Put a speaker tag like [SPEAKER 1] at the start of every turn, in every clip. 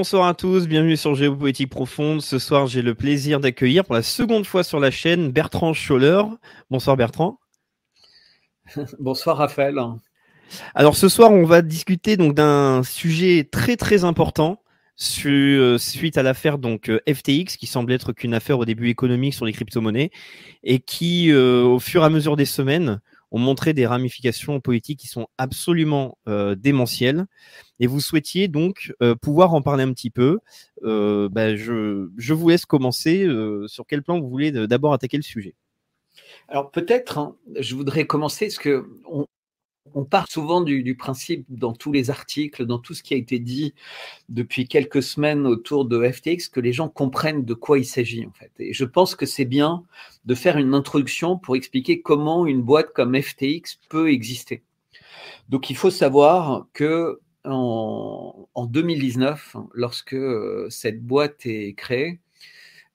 [SPEAKER 1] Bonsoir à tous, bienvenue sur Géopolitique Profonde. Ce soir, j'ai le plaisir d'accueillir pour la seconde fois sur la chaîne Bertrand Scholler. Bonsoir Bertrand.
[SPEAKER 2] Bonsoir Raphaël.
[SPEAKER 1] Alors ce soir, on va discuter donc d'un sujet très très important euh, suite à l'affaire donc euh, FTX qui semble être qu'une affaire au début économique sur les crypto-monnaies et qui euh, au fur et à mesure des semaines ont montré des ramifications politiques qui sont absolument démentielles. Et vous souhaitiez donc pouvoir en parler un petit peu. Bah, je, vous laisse commencer. sur quel plan vous voulez d'abord attaquer le sujet
[SPEAKER 2] alors peut-être, hein, je voudrais commencer, parce que on, on part souvent du, principe dans tous les articles, dans tout ce qui a été dit depuis quelques semaines autour de FTX, que les gens comprennent de quoi il s'agit en fait. Et je pense que c'est bien de faire une introduction pour expliquer comment une boîte comme FTX peut exister. Donc il faut savoir que en, 2019, lorsque euh, cette boîte est créée,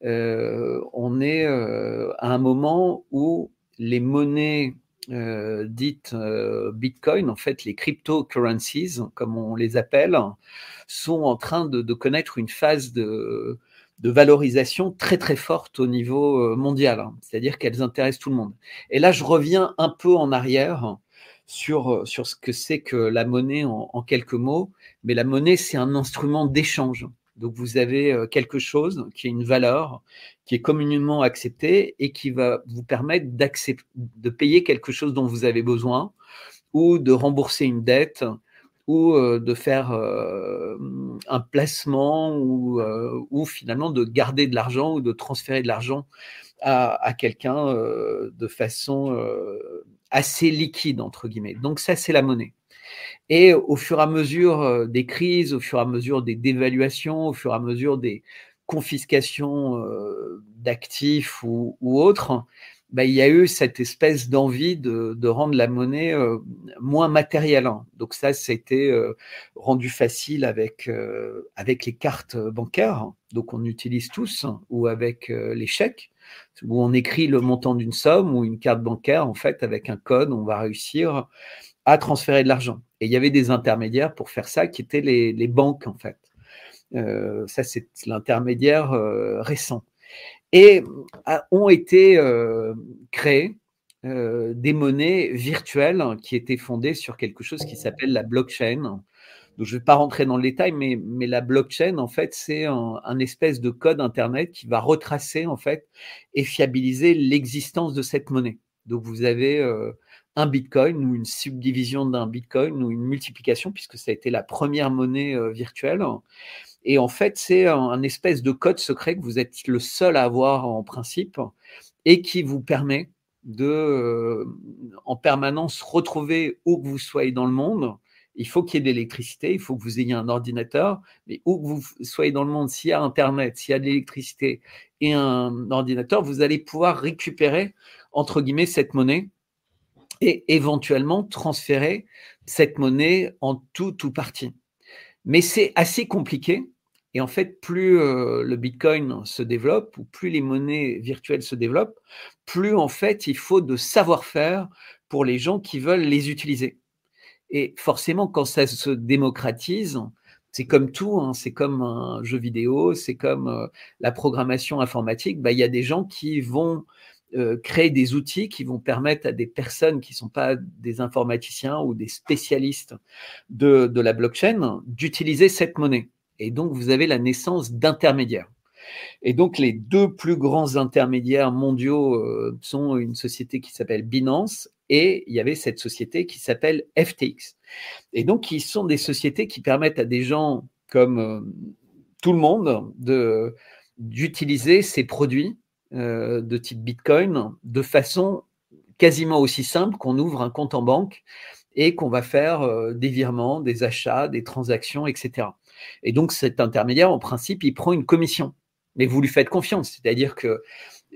[SPEAKER 2] euh, on est euh, à un moment où les monnaies euh, dites euh, Bitcoin, en fait, les cryptocurrencies, comme on les appelle, sont en train de, connaître une phase de, valorisation très très forte au niveau euh, mondial, hein. c'est-à-dire qu'elles intéressent tout le monde. Et là, je reviens un peu en arrière sur, sur ce que c'est que la monnaie en quelques mots, mais la monnaie, c'est un instrument d'échange. Donc vous avez euh, quelque chose qui a une valeur, qui est communément acceptée et qui va vous permettre de payer quelque chose dont vous avez besoin ou de rembourser une dette ou euh, de faire euh, un placement ou, finalement de garder de l'argent ou de transférer de l'argent à quelqu'un de façon assez liquide, entre guillemets. Donc ça, c'est la monnaie. Et au fur et à mesure euh, des crises, au fur et à mesure des dévaluations, au fur et à mesure des confiscations euh, d'actifs ou, autres, bah, il y a eu cette espèce d'envie de, rendre la monnaie euh, moins matérielle. Hein. Donc ça, c'était rendu facile avec, avec les cartes bancaires, donc on utilise tous, ou avec les chèques, où on écrit le montant d'une somme ou une carte bancaire, en fait, avec un code, on va réussir à transférer de l'argent. Et il y avait des intermédiaires pour faire ça, qui étaient les, banques, en fait. Euh, ça, c'est l'intermédiaire euh, récent. Et ont été euh, créées des monnaies virtuelles qui étaient fondées sur quelque chose qui s'appelle la blockchain. Donc, je ne vais pas rentrer dans le détail, mais, la blockchain, en fait, c'est un, un, espèce de code Internet qui va retracer, en fait, et fiabiliser l'existence de cette monnaie. Donc, vous avez un bitcoin ou une subdivision d'un bitcoin ou une multiplication, puisque ça a été la première monnaie euh, virtuelle. Et en fait, c'est un, espèce de code secret que vous êtes le seul à avoir en principe et qui vous permet de, euh, en permanence, retrouver où que vous soyez dans le monde. Il faut qu'il y ait de l'électricité, il faut que vous ayez un ordinateur, mais où que vous soyez dans le monde, s'il y a Internet, s'il y a de l'électricité et un ordinateur, vous allez pouvoir récupérer, entre guillemets, cette monnaie et éventuellement transférer cette monnaie en tout ou partie. Mais c'est assez compliqué. Et en fait, plus euh, le Bitcoin se développe ou plus les monnaies virtuelles se développent, plus en fait il faut de savoir-faire pour les gens qui veulent les utiliser. Et forcément, quand ça se démocratise, c'est comme tout, hein, c'est comme un jeu vidéo, c'est comme euh, la programmation informatique. Bah, il y a des gens qui vont euh, créer des outils qui vont permettre à des personnes qui ne sont pas des informaticiens ou des spécialistes de, la blockchain d'utiliser cette monnaie. Et donc, vous avez la naissance d'intermédiaires. Et donc, les deux plus grands intermédiaires mondiaux euh, sont une société qui s'appelle Binance et il y avait cette société qui s'appelle FTX. Et donc, ils sont des sociétés qui permettent à des gens comme euh, tout le monde d'utiliser ces produits euh, de type Bitcoin de façon quasiment aussi simple qu'on ouvre un compte en banque et qu'on va faire euh, des virements, des achats, des transactions, etc. Et donc cet intermédiaire, en principe, il prend une commission. Mais vous lui faites confiance, c'est-à-dire que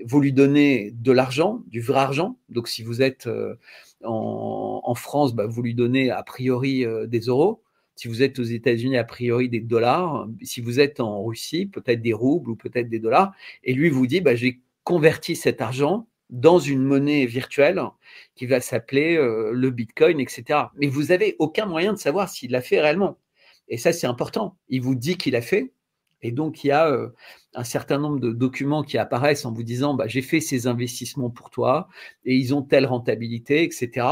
[SPEAKER 2] vous lui donnez de l'argent, du vrai argent. Donc si vous êtes euh, en, France, bah, vous lui donnez a priori des euros. Si vous êtes aux États-Unis, a priori des dollars. Si vous êtes en Russie, peut-être des roubles ou peut-être des dollars. Et lui vous dit, bah, j'ai converti cet argent dans une monnaie virtuelle qui va s'appeler euh, le Bitcoin, etc. Mais vous n'avez aucun moyen de savoir s'il l'a fait réellement. Et ça, c'est important. Il vous dit qu'il a fait. Et donc, il y a euh, un certain nombre de documents qui apparaissent en vous disant bah, j'ai fait ces investissements pour toi et ils ont telle rentabilité, etc.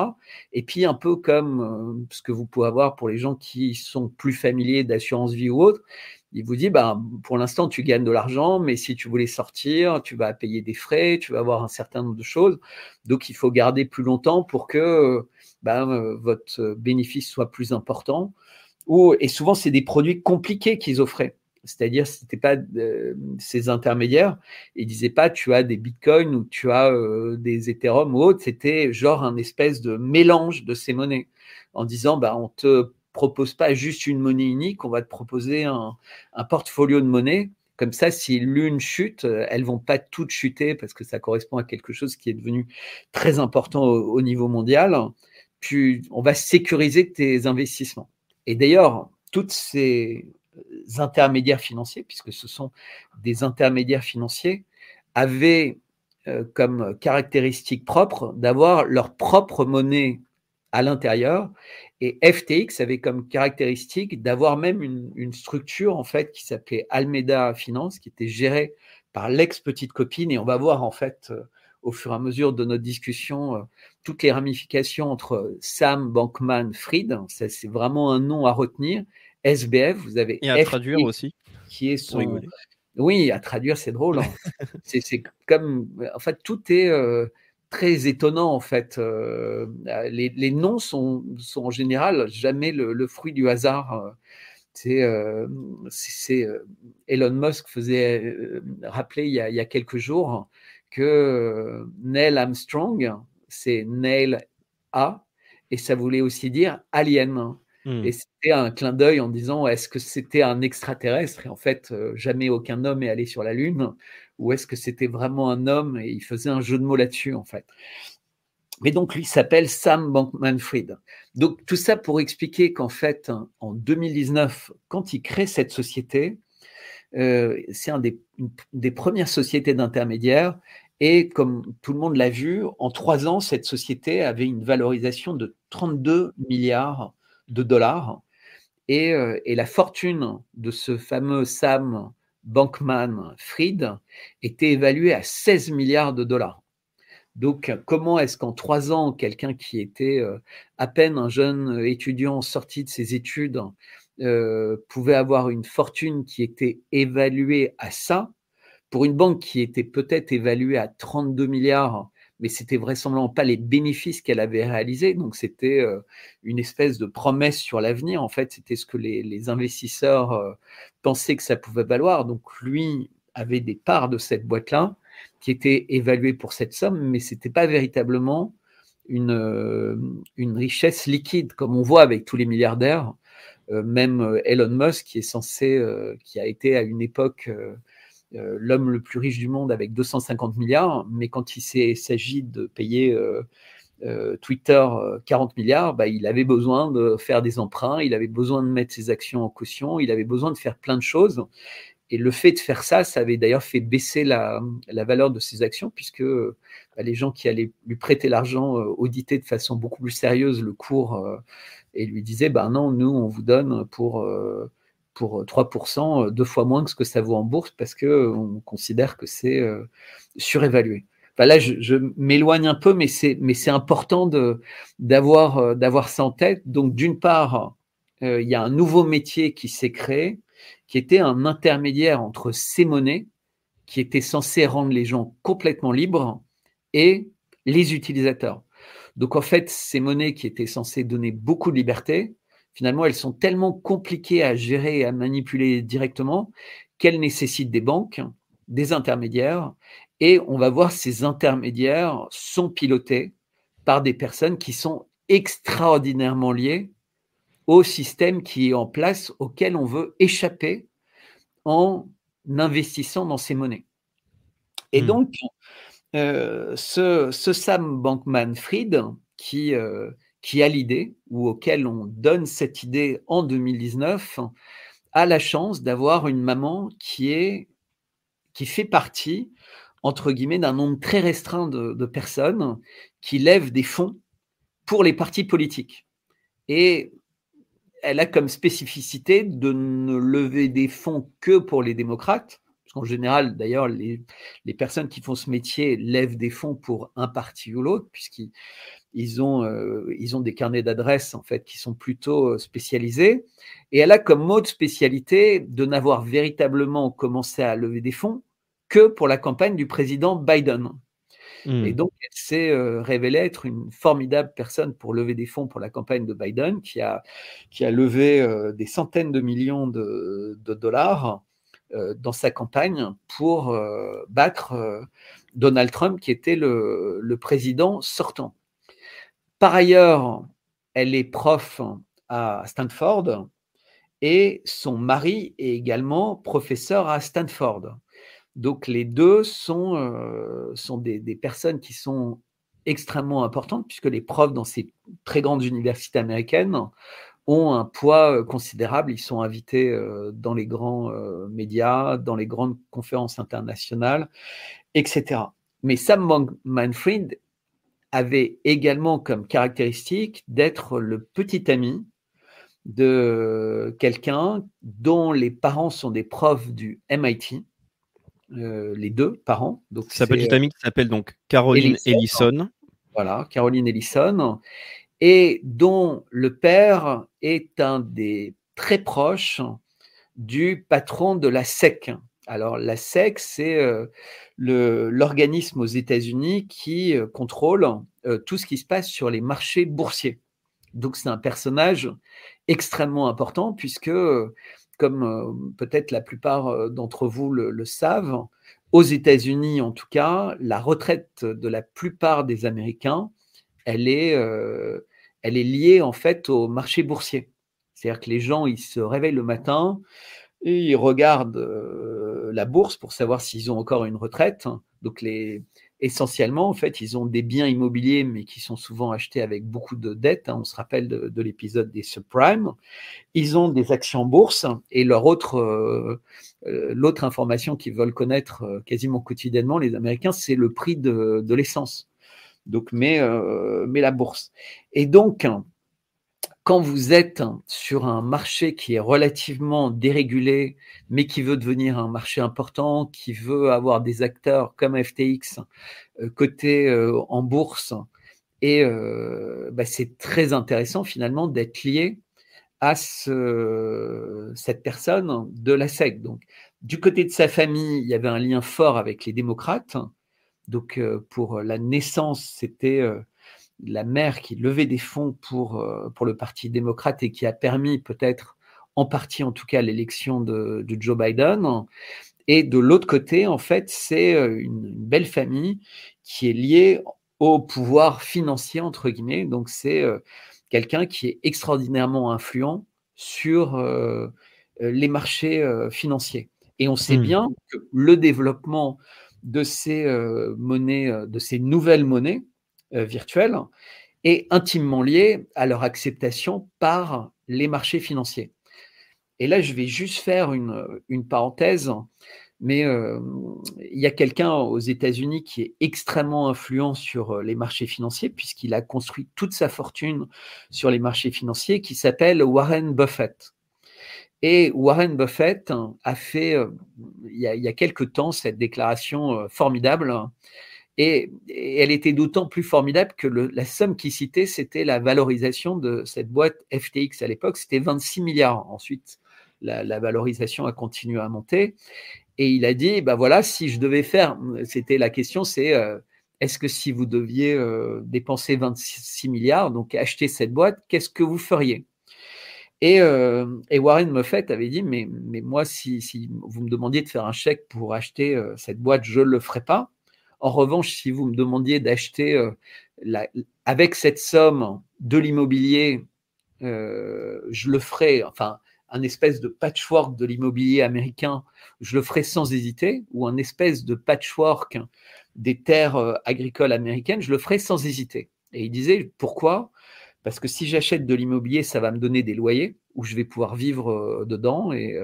[SPEAKER 2] Et puis, un peu comme euh, ce que vous pouvez avoir pour les gens qui sont plus familiers d'assurance vie ou autre, il vous dit bah, pour l'instant, tu gagnes de l'argent, mais si tu voulais sortir, tu vas payer des frais, tu vas avoir un certain nombre de choses. Donc, il faut garder plus longtemps pour que bah, votre bénéfice soit plus important. Ou, et souvent, c'est des produits compliqués qu'ils offraient. C'est-à-dire, ce n'était pas euh, ces intermédiaires. Ils disaient pas tu as des bitcoins ou tu as euh, des Ethereum ou autre. C'était genre un espèce de mélange de ces monnaies en disant bah, on te propose pas juste une monnaie unique, on va te proposer un, portfolio de monnaies. Comme ça, si l'une chute, elles vont pas toutes chuter parce que ça correspond à quelque chose qui est devenu très important au niveau mondial. Puis on va sécuriser tes investissements. Et d'ailleurs, toutes ces intermédiaires financiers, puisque ce sont des intermédiaires financiers, avaient euh, comme caractéristique propre d'avoir leur propre monnaie à l'intérieur. Et FTX avait comme caractéristique d'avoir même une, structure en fait qui s'appelait Almeida Finance, qui était gérée par l'ex-petite copine. Et on va voir en fait euh, au fur et à mesure de notre discussion euh, toutes les ramifications entre Sam Bankman Fried. C'est vraiment un nom à retenir. SBF, vous avez.
[SPEAKER 1] Et à traduire aussi.
[SPEAKER 2] Qui est son. Oui, à traduire, c'est drôle. Hein. c'est comme. En fait, tout est euh, très étonnant, en fait. Euh, les, noms sont, sont, en général jamais le, fruit du hasard. C'est Elon Musk faisait rappeler il y, a, il y a quelques jours que Neil Armstrong, c'est Neil A, et ça voulait aussi dire alien. Hmm. Et c'était un clin d'œil en disant est-ce que c'était un extraterrestre? Et en fait, euh, jamais aucun homme est allé sur la Lune. Ou est-ce que c'était vraiment un homme? Et il faisait un jeu de mots là-dessus, en fait. Mais donc, lui s'appelle Sam Bankman-Fried. Donc, tout ça pour expliquer qu'en fait, en 2019, quand il crée cette société, euh, c'est une des premières sociétés d'intermédiaires. Et comme tout le monde l'a vu, en trois ans, cette société avait une valorisation de 32 milliards de dollars. Et, euh, et la fortune de ce fameux Sam Bankman-Fried était évaluée à 16 milliards de dollars. Donc, comment est-ce qu'en trois ans, quelqu'un qui était euh, à peine un jeune étudiant sorti de ses études euh, pouvait avoir une fortune qui était évaluée à ça, pour une banque qui était peut-être évaluée à 32 milliards, mais c'était vraisemblablement pas les bénéfices qu'elle avait réalisés. Donc c'était euh, une espèce de promesse sur l'avenir. En fait, c'était ce que les, investisseurs euh, pensaient que ça pouvait valoir. Donc lui avait des parts de cette boîte-là qui étaient évaluées pour cette somme, mais c'était pas véritablement une, une richesse liquide comme on voit avec tous les milliardaires euh, même euh, Elon Musk, qui est censé, euh, qui a été à une époque l'homme le plus riche du monde avec 250 milliards, mais quand il s'agit de payer Twitter 40 milliards, bah, il avait besoin de faire des emprunts, il avait besoin de mettre ses actions en caution, il avait besoin de faire plein de choses. Et le fait de faire ça, ça avait d'ailleurs fait baisser la, valeur de ses actions, puisque bah, les gens qui allaient lui prêter l'argent auditaient de façon beaucoup plus sérieuse le cours et lui disait ben non, nous, on vous donne pour, euh, pour 3%, euh, deux fois moins que ce que ça vaut en bourse parce qu'on considère que c'est euh, surévalué. là, je, m'éloigne un peu, mais c'est, important d'avoir, d'avoir ça en tête. Donc, d'une part, il y a un nouveau métier qui s'est créé, qui était un intermédiaire entre ces monnaies, qui était censé rendre les gens complètement libres, et les utilisateurs. Donc en fait, ces monnaies qui étaient censées donner beaucoup de liberté, finalement, elles sont tellement compliquées à gérer et à manipuler directement qu'elles nécessitent des banques, des intermédiaires, et on va voir ces intermédiaires sont pilotés par des personnes qui sont extraordinairement liées au système qui est en place, auquel on veut échapper en investissant dans ces monnaies. Et hmm. donc, euh, ce, Sam Bankman-Fried qui, euh, qui a l'idée, ou auquel on donne cette idée en 2019, a la chance d'avoir une maman qui, fait partie, entre guillemets, d'un nombre très restreint de, personnes qui lèvent des fonds pour les partis politiques. Et elle a comme spécificité de ne lever des fonds que pour les démocrates. Parce qu'en général, d'ailleurs, les, les, personnes qui font ce métier lèvent des fonds pour un parti ou l'autre, puisqu'ils ils ont, euh, ils ont des carnets d'adresses en fait qui sont plutôt euh, spécialisés. Et elle a comme mode spécialité de n'avoir véritablement commencé à lever des fonds que pour la campagne du président Biden. Hmm. Et donc, elle s'est euh, révélée être une formidable personne pour lever des fonds pour la campagne de Biden, qui a, qui a levé des centaines de millions de, de dollars dans sa campagne pour battre Donald Trump, qui était le, président sortant. Par ailleurs, elle est prof à Stanford et son mari est également professeur à Stanford. Donc les deux sont, euh, sont des, personnes qui sont extrêmement importantes puisque les profs dans ces très grandes universités américaines ont un poids euh, considérable. Ils sont invités euh, dans les grands médias, dans les grandes conférences internationales, etc. Mais Sam Manfred avait également comme caractéristique d'être le petit ami de quelqu'un dont les parents sont des profs du MIT, euh, les deux parents.
[SPEAKER 1] Donc Sa petite amie qui s'appelle donc Caroline Ellison.
[SPEAKER 2] Voilà, Caroline Ellison, et dont le père est un des très proches du patron de la SEC. Alors la SEC, c'est euh, l'organisme aux États-Unis qui euh, contrôle euh, tout ce qui se passe sur les marchés boursiers. Donc c'est un personnage extrêmement important puisque, comme peut-être la plupart d'entre vous le, savent, aux États-Unis en tout cas, la retraite de la plupart des Américains, elle est, elle est liée en fait au marché boursier. C'est-à-dire que les gens, ils se réveillent le matin, et ils regardent euh, la bourse pour savoir s'ils ont encore une retraite. Donc essentiellement, en fait, ils ont des biens immobiliers, mais qui sont souvent achetés avec beaucoup de dettes. Hein. On se rappelle de, l'épisode des subprimes. Ils ont des actions bourse et leur autre, euh, euh, l'autre information qu'ils veulent connaître quasiment quotidiennement, les Américains, c'est le prix de l'essence. Donc, mais, mais la bourse. Et donc, quand vous êtes sur un marché qui est relativement dérégulé, mais qui veut devenir un marché important, qui veut avoir des acteurs comme FTX euh, cotés euh, en bourse, et euh, bah, c'est très intéressant finalement d'être lié à ce, cette personne de la SEC. Donc, du côté de sa famille, il y avait un lien fort avec les démocrates. Donc, pour la naissance, c'était la mère qui levait des fonds pour, euh, pour le Parti démocrate et qui a permis peut-être en partie en tout cas l'élection de, Joe Biden. Et de l'autre côté, en fait, c'est euh, une, belle famille qui est liée au pouvoir financier, entre guillemets. Donc, c'est euh, quelqu'un qui est extraordinairement influent sur les marchés financiers. Et on sait hmm. bien que le développement de ces monnaies, de ces nouvelles monnaies, euh, virtuelles est intimement liée à leur acceptation par les marchés financiers. Et là, je vais juste faire une, parenthèse, mais euh, il y a quelqu'un aux États-Unis qui est extrêmement influent sur euh, les marchés financiers, puisqu'il a construit toute sa fortune sur les marchés financiers, qui s'appelle Warren Buffett. Et Warren Buffett a fait, il y a, il y a quelque temps, cette déclaration formidable et, elle était d'autant plus formidable que la somme qu'il citait, c'était la valorisation de cette boîte FTX à l'époque, c'était 26 milliards. Ensuite, la, valorisation a continué à monter. Et il a dit, bah voilà, si je devais faire, c'était la question, c'est euh, est-ce que si vous deviez euh, dépenser 26 milliards, donc acheter cette boîte, qu'est-ce que vous feriez? Et, euh, et, Warren Buffett avait dit, mais, mais moi, si, si, vous me demandiez de faire un chèque pour acheter cette boîte, je ne le ferai pas. En revanche, si vous me demandiez d'acheter euh, avec cette somme de l'immobilier, euh, je le ferais, enfin, un espèce de patchwork de l'immobilier américain, je le ferais sans hésiter, ou un espèce de patchwork des terres euh, agricoles américaines, je le ferais sans hésiter. Et il disait, pourquoi? Parce que si j'achète de l'immobilier, ça va me donner des loyers où je vais pouvoir vivre dedans et,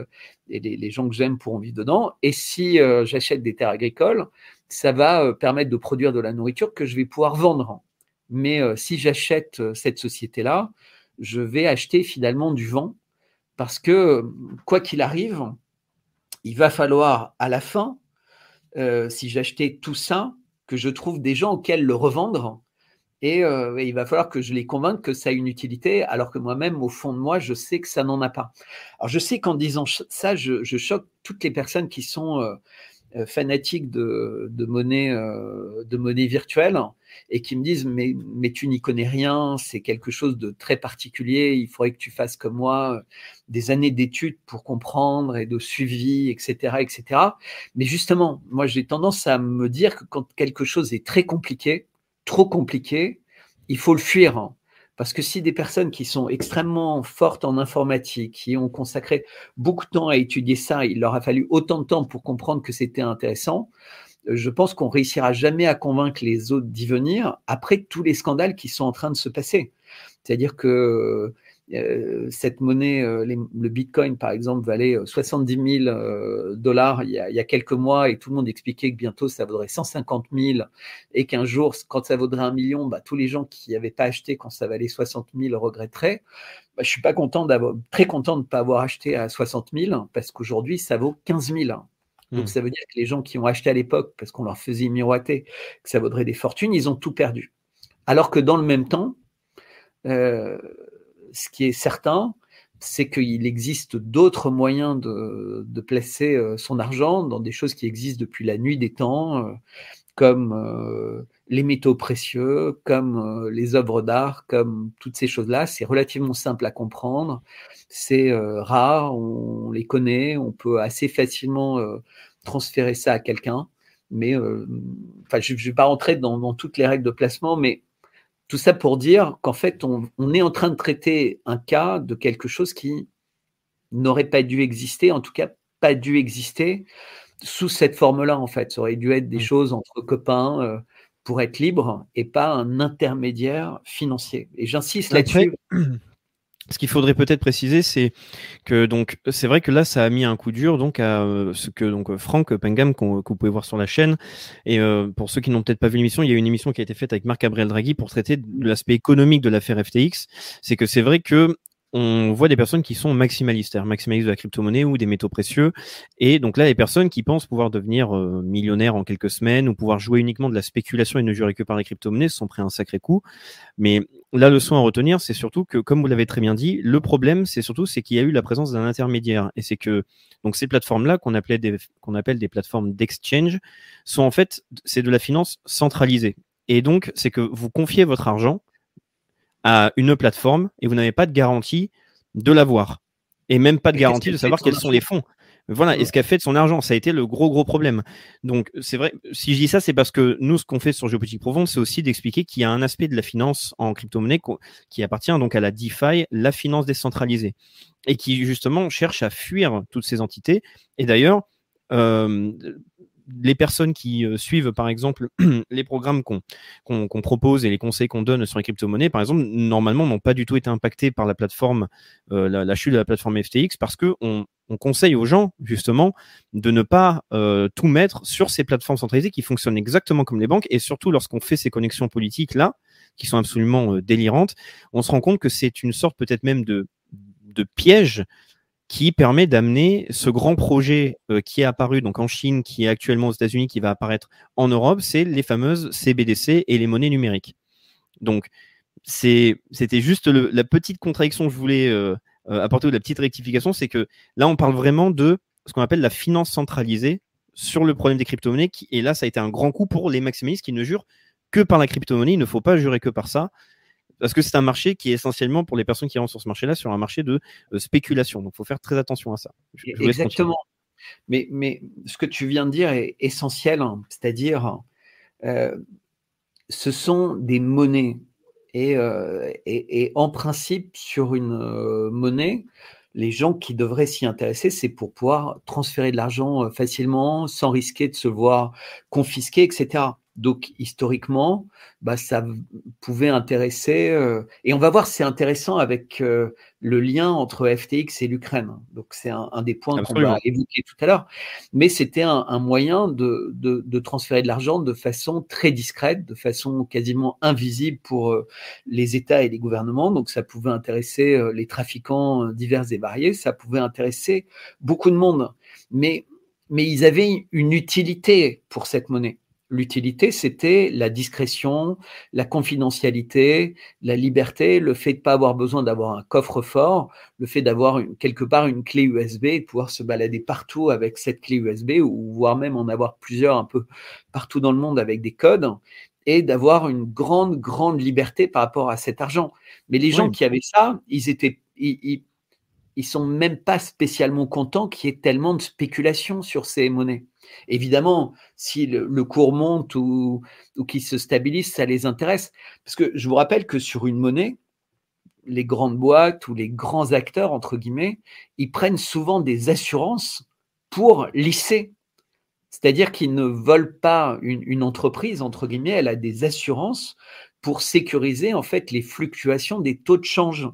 [SPEAKER 2] les, gens que j'aime pourront vivre dedans. Et si j'achète des terres agricoles, ça va euh, permettre de produire de la nourriture que je vais pouvoir vendre. Mais euh, si j'achète euh, cette société-là, je vais acheter finalement du vent parce que quoi qu'il arrive, il va falloir à la fin, euh, si j'achetais tout ça, que je trouve des gens auxquels le revendre. Et, euh, il va falloir que je les convainque que ça a une utilité, alors que moi-même, au fond de moi, je sais que ça n'en a pas. Alors je sais qu'en disant ça, je, choque toutes les personnes qui sont euh, euh, fanatiques de, monnaie, virtuelle et qui me disent mais, mais tu n'y connais rien, c'est quelque chose de très particulier, il faudrait que tu fasses comme moi des années d'études pour comprendre et de suivi, etc., etc. Mais justement, moi j'ai tendance à me dire que quand quelque chose est très compliqué, trop compliqué, il faut le fuir. Parce que si des personnes qui sont extrêmement fortes en informatique, qui ont consacré beaucoup de temps à étudier ça, il leur a fallu autant de temps pour comprendre que c'était intéressant, euh, je pense qu'on réussira jamais à convaincre les autres d'y venir après tous les scandales qui sont en train de se passer. C'est-à-dire que cette monnaie, euh, le Bitcoin par exemple, valait 70 000 dollars il, y a quelques mois et tout le monde expliquait que bientôt ça vaudrait 150 000 et qu'un jour, quand ça vaudrait un million, bah, tous les gens qui n'avaient pas acheté quand ça valait 60 000 regretteraient. Bah, je suis pas content d'avoir, très content de ne pas avoir acheté à 60 000 parce qu'aujourd'hui ça vaut 15 000. Donc hmm. ça veut dire que les gens qui ont acheté à l'époque parce qu'on leur faisait miroiter que ça vaudrait des fortunes, ils ont tout perdu. Alors que dans le même temps, euh, ce qui est certain, c'est qu'il existe d'autres moyens de, placer euh, son argent dans des choses qui existent depuis la nuit des temps, euh, comme euh, les métaux précieux, comme les œuvres d'art, comme toutes ces choses-là. C'est relativement simple à comprendre, c'est rare, on les connaît, on peut assez facilement transférer ça à quelqu'un. Mais enfin, je ne vais pas rentrer dans toutes les règles de placement, mais tout ça pour dire qu'en fait, on, est en train de traiter un cas de quelque chose qui n'aurait pas dû exister, en tout cas pas dû exister sous cette forme-là, en fait. Ça aurait dû être des mmh. choses entre copains euh, pour être libre et pas un intermédiaire financier. Et j'insiste là-dessus.
[SPEAKER 1] Ce qu'il faudrait peut-être préciser, c'est que donc c'est vrai que là, ça a mis un coup dur donc à euh, ce que donc Franck Pengam que vous pouvez voir sur la chaîne. Et euh, pour ceux qui n'ont peut-être pas vu l'émission, il y a une émission qui a été faite avec Marc Gabriel Draghi pour traiter de l'aspect économique de l'affaire FTX. C'est que c'est vrai que on voit des personnes qui sont maximalistes, maximalistes de la crypto-monnaie ou des métaux précieux. Et donc là, les personnes qui pensent pouvoir devenir euh, millionnaires en quelques semaines ou pouvoir jouer uniquement de la spéculation et ne jurer que par les crypto-monnaies se sont pris un sacré coup. Mais la leçon à retenir, c'est surtout que, comme vous l'avez très bien dit, le problème, c'est surtout c'est qu'il y a eu la présence d'un intermédiaire. Et c'est que donc ces plateformes-là, qu'on appelle des plateformes d'exchange, sont en fait, c'est de la finance centralisée. Et donc, c'est que vous confiez votre argent à une plateforme et vous n'avez pas de garantie de l'avoir. Et même pas de garantie de savoir quels sont les fonds. Voilà, et ce qu'a fait de son argent, ça a été le gros gros problème. Donc c'est vrai, si je dis ça, c'est parce que nous, ce qu'on fait sur Géopolitique Profonde, c'est aussi d'expliquer qu'il y a un aspect de la finance en crypto-monnaie qui appartient donc à la DeFi, la finance décentralisée, et qui justement cherche à fuir toutes ces entités. Et d'ailleurs, euh, les personnes qui euh, suivent, par exemple, les programmes qu'on propose et les conseils qu'on donne sur les crypto-monnaies, par exemple, normalement, n'ont pas du tout été impactés par la plateforme, euh, la, chute de la plateforme FTX, parce que on, conseille aux gens, justement, de ne pas euh, tout mettre sur ces plateformes centralisées qui fonctionnent exactement comme les banques, et surtout lorsqu'on fait ces connexions politiques là, qui sont absolument délirantes, on se rend compte que c'est une sorte peut-être même de piège qui permet d'amener ce grand projet euh, qui est apparu donc en Chine, qui est actuellement aux États-Unis, qui va apparaître en Europe, c'est les fameuses CBDC et les monnaies numériques. Donc, c'était juste la petite contradiction que je voulais euh, euh, apporter ou la petite rectification, c'est que là, on parle vraiment de ce qu'on appelle la finance centralisée sur le problème des crypto-monnaies. Et là, ça a été un grand coup pour les maximalistes qui ne jurent que par la crypto-monnaie. Il ne faut pas jurer que par ça parce que c'est un marché qui est essentiellement pour les personnes qui rentrent sur ce marché-là sur un marché de euh, spéculation. Donc, il faut faire très attention à ça.
[SPEAKER 2] Exactement. Mais, ce que tu viens de dire est essentiel, hein. c'est-à-dire, euh, ce sont des monnaies. Et, euh, et, en principe, sur une monnaie, les gens qui devraient s'y intéresser, c'est pour pouvoir transférer de l'argent facilement, sans risquer de se voir confisquer, etc. Donc historiquement, bah, ça pouvait intéresser. Euh, et on va voir, c'est intéressant avec euh, le lien entre FTX et l'Ukraine. Donc c'est un, des points qu'on va évoquer tout à l'heure. Mais c'était un, moyen de, de, transférer de l'argent de façon très discrète, de façon quasiment invisible pour euh, les États et les gouvernements. Donc ça pouvait intéresser les trafiquants divers et variés. Ça pouvait intéresser beaucoup de monde. Mais mais ils avaient une utilité pour cette monnaie. L'utilité, c'était la discrétion, la confidentialité, la liberté, le fait de ne pas avoir besoin d'avoir un coffre-fort, le fait d'avoir quelque part une clé USB et de pouvoir se balader partout avec cette clé USB ou voire même en avoir plusieurs un peu partout dans le monde avec des codes et d'avoir une grande, grande liberté par rapport à cet argent. Mais les gens qui avaient ça, ils étaient, ils sont même pas spécialement contents qu'il y ait tellement de spéculation sur ces monnaies. Évidemment, si le, cours monte ou, qu'il se stabilise, ça les intéresse. Parce que je vous rappelle que sur une monnaie, les grandes boîtes ou les grands acteurs, entre guillemets, ils prennent souvent des assurances pour lisser. C'est-à-dire qu'ils ne volent pas une, une, entreprise, entre guillemets, elle a des assurances pour sécuriser en fait les fluctuations des taux de change.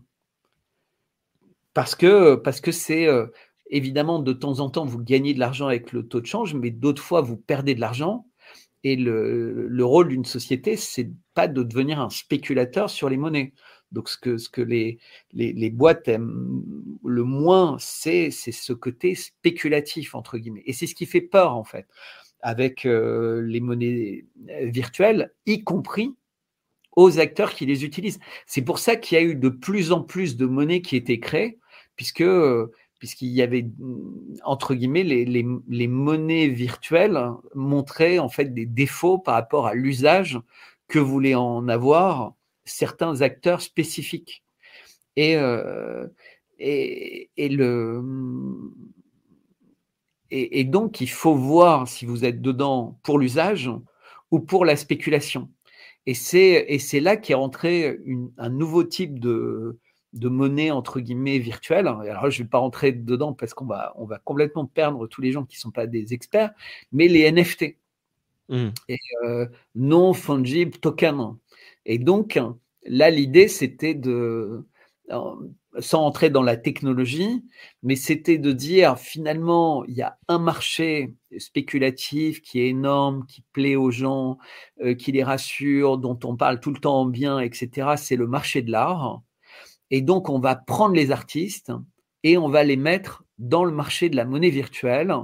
[SPEAKER 2] Parce que parce que c'est euh, évidemment de temps en temps vous gagnez de l'argent avec le taux de change, mais d'autres fois vous perdez de l'argent. Et le, le rôle d'une société, c'est pas de devenir un spéculateur sur les monnaies. Donc ce que, ce que les, les, les boîtes aiment le moins, c'est ce côté spéculatif, entre guillemets. Et c'est ce qui fait peur, en fait, avec euh, les monnaies virtuelles, y compris aux acteurs qui les utilisent. C'est pour ça qu'il y a eu de plus en plus de monnaies qui étaient créées, puisque puisqu'il y avait entre guillemets les, monnaies virtuelles montraient en fait des défauts par rapport à l'usage que voulaient en avoir certains acteurs spécifiques. Et, euh, donc, il faut voir si vous êtes dedans pour l'usage ou pour la spéculation. Et c'est là qu'est rentré un nouveau type de, de monnaie entre guillemets virtuelle. Alors je ne vais pas rentrer dedans parce qu'on va, on va complètement perdre tous les gens qui ne sont pas des experts, mais les NFT, mmh. et, euh, non fungible token. Et donc là, l'idée c'était de, sans entrer dans la technologie, mais c'était de dire finalement, il y a un marché spéculatif qui est énorme, qui plaît aux gens, euh, qui les rassure, dont on parle tout le temps en bien, etc. C'est le marché de l'art. Et donc, on va prendre les artistes et on va les mettre dans le marché de la monnaie virtuelle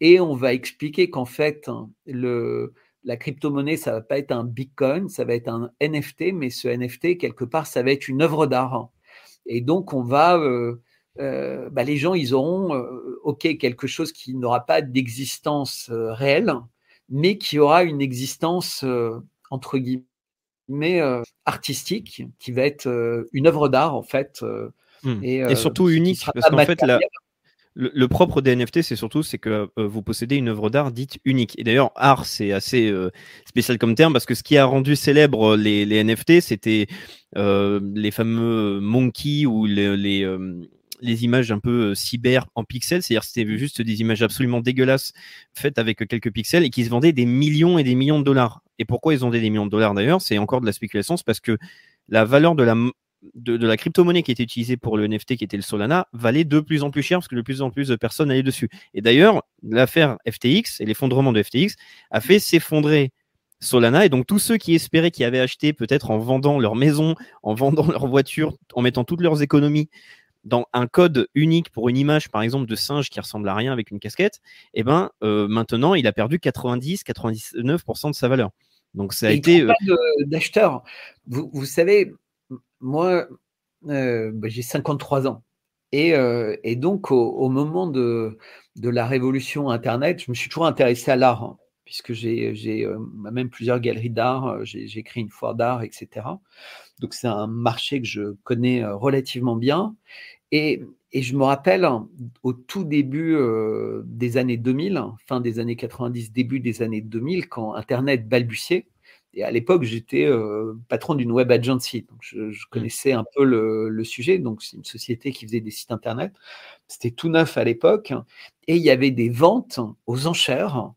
[SPEAKER 2] et on va expliquer qu'en fait, la crypto-monnaie, ça va pas être un Bitcoin, ça va être un NFT, mais ce NFT, quelque part, ça va être une œuvre d'art. Et donc, on va, euh, euh, bah, les gens, ils auront, euh, OK, quelque chose qui n'aura pas d'existence réelle, mais qui aura une existence, entre guillemets, artistique, qui va être une œuvre d'art, en fait.
[SPEAKER 1] Mmh. Et, surtout unique, parce qu'en fait, le, propre des NFT, c'est surtout c'est que vous possédez une œuvre d'art dite unique. Et d'ailleurs, art, c'est assez spécial comme terme parce que ce qui a rendu célèbre les, les NFT, c'était euh, les fameux monkeys ou les, les, euh, les images un peu euh, cyber en pixels, c'est-à-dire c'était juste des images absolument dégueulasses faites avec quelques pixels et qui se vendaient des millions et des millions de dollars. Et pourquoi ils vendaient des millions de dollars d'ailleurs C'est encore de la spéculation, c'est parce que la valeur de la de, la crypto-monnaie qui était utilisée pour le NFT, qui était le Solana, valait de plus en plus cher parce que de plus en plus de personnes allaient dessus. Et d'ailleurs, l'affaire FTX et l'effondrement de FTX a fait s'effondrer Solana. Et donc tous ceux qui espéraient, qui avaient acheté peut-être en vendant leur maison, en vendant leur voiture, en mettant toutes leurs économies dans un code unique pour une image, par exemple, de singe qui ressemble à rien avec une casquette, et eh ben euh, maintenant il a perdu 90-99% de sa valeur. Donc ça a été
[SPEAKER 2] euh... d'acheteurs. Vous, vous, savez, moi euh, bah, j'ai 53 ans. Et, euh, et donc, au, au, moment de, de la révolution Internet, je me suis toujours intéressé à l'art. Hein puisque j'ai euh, même plusieurs galeries d'art, j'ai créé une foire d'art, etc. Donc c'est un marché que je connais relativement bien. Et, et je me rappelle au tout début des années 2000, fin des années 90, début des années 2000, quand Internet balbutiait. Et à l'époque, j'étais patron d'une web agency. Donc je, mmh. connaissais un peu le, le sujet. Donc, c'est une société qui faisait des sites Internet. C'était tout neuf à l'époque. Et il y avait des ventes aux enchères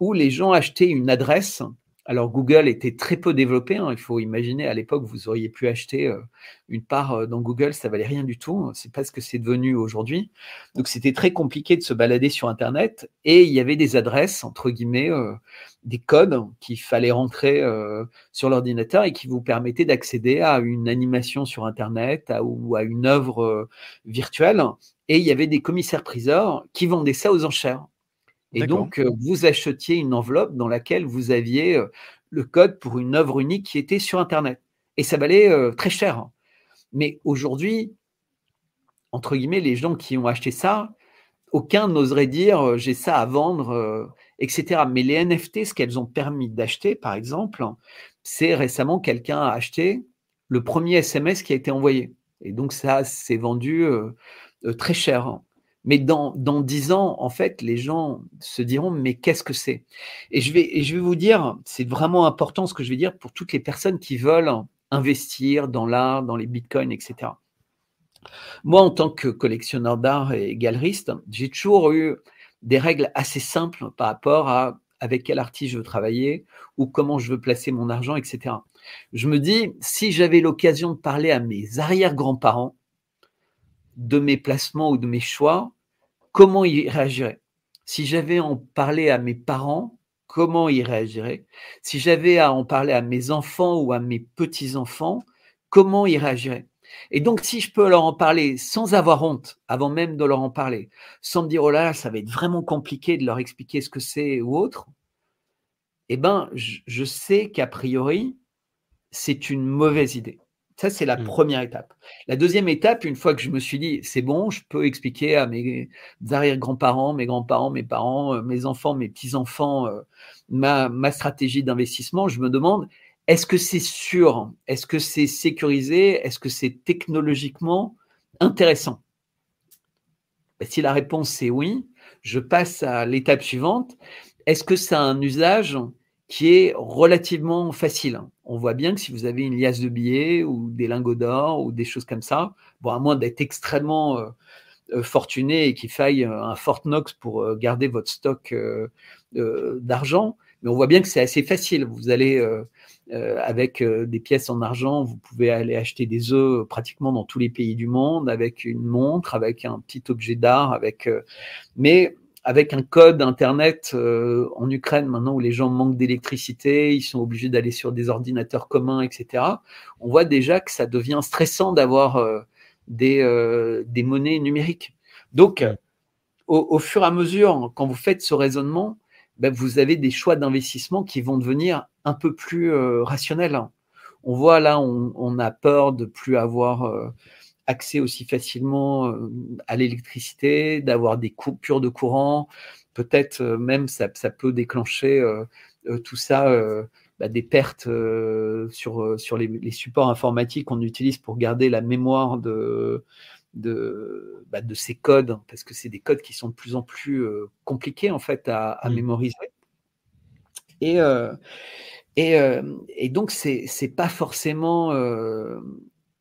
[SPEAKER 2] où les gens achetaient une adresse alors Google était très peu développé. Hein. Il faut imaginer à l'époque, vous auriez pu acheter euh, une part euh, dans Google, ça valait rien du tout. C'est pas ce que c'est devenu aujourd'hui. Donc c'était très compliqué de se balader sur Internet et il y avait des adresses entre guillemets, euh, des codes qu'il fallait rentrer sur l'ordinateur et qui vous permettaient d'accéder à une animation sur Internet ou à une œuvre virtuelle. Et il y avait des commissaires-priseurs qui vendaient ça aux enchères. Et donc, euh, vous achetiez une enveloppe dans laquelle vous aviez euh, le code pour une œuvre unique qui était sur Internet. Et ça valait euh, très cher. Mais aujourd'hui, entre guillemets, les gens qui ont acheté ça, aucun n'oserait dire j'ai ça à vendre, etc. Mais les NFT, ce qu'elles ont permis d'acheter, par exemple, c'est récemment quelqu'un a acheté le premier SMS qui a été envoyé. Et donc ça s'est vendu très cher. Mais dans, dans 10 ans, en fait, les gens se diront, mais qu'est-ce que c'est? Et je, vais, et je vais vous dire, c'est vraiment important ce que je vais dire pour toutes les personnes qui veulent investir dans l'art, dans les bitcoins, etc. Moi, en tant que collectionneur d'art et galeriste, j'ai toujours eu des règles assez simples par rapport à avec quel artiste je veux travailler ou comment je veux placer mon argent, etc. Je me dis, si j'avais l'occasion de parler à mes arrière-grands-parents, de mes placements ou de mes choix, comment ils réagiraient Si j'avais en parler à mes parents, comment ils réagiraient Si j'avais à en parler à mes enfants ou à mes petits-enfants, comment ils réagiraient et donc, si je peux leur en parler sans avoir honte, avant même de leur en parler, sans me dire, oh là, ça va être vraiment compliqué de leur expliquer ce que c'est ou autre, eh ben, je sais qu'a priori, c'est une mauvaise idée. Ça, c'est la mmh. première étape. La deuxième étape, une fois que je me suis dit, c'est bon, je peux expliquer à mes arrière-grands-parents, mes grands-parents, mes parents, euh, mes enfants, mes petits-enfants, euh, ma, ma, stratégie d'investissement, je me demande, est-ce que c'est sûr? Est-ce que c'est sécurisé? Est-ce que c'est technologiquement intéressant? Ben, Si la réponse est oui, je passe à l'étape suivante. Est-ce que ça a un usage qui est relativement facile. On voit bien que si vous avez une liasse de billets ou des lingots d'or ou des choses comme ça, bon, à moins d'être extrêmement euh, euh, fortuné et qu'il faille un Fort Knox pour euh, garder votre stock d'argent, mais on voit bien que c'est assez facile. Vous allez avec des pièces en argent, vous pouvez aller acheter des œufs pratiquement dans tous les pays du monde, avec une montre, avec un petit objet d'art, avec. mais avec un code Internet euh, en Ukraine maintenant où les gens manquent d'électricité, ils sont obligés d'aller sur des ordinateurs communs, etc. On voit déjà que ça devient stressant d'avoir euh, des, euh, des monnaies numériques. Donc, au, fur et à mesure, quand vous faites ce raisonnement, ben, vous avez des choix d'investissement qui vont devenir un peu plus rationnels. On voit là, on, on, a peur de plus avoir accès aussi facilement euh, à l'électricité, d'avoir des coupures de courant. Peut-être euh, même ça, ça, peut déclencher euh, tout ça, bah, des pertes sur, sur les, supports informatiques qu'on utilise pour garder la mémoire de, de, bah, de ces codes, parce que c'est des codes qui sont de plus en plus compliqués en fait à, à mmh. mémoriser. Et, et, et, donc, c'est n'est pas forcément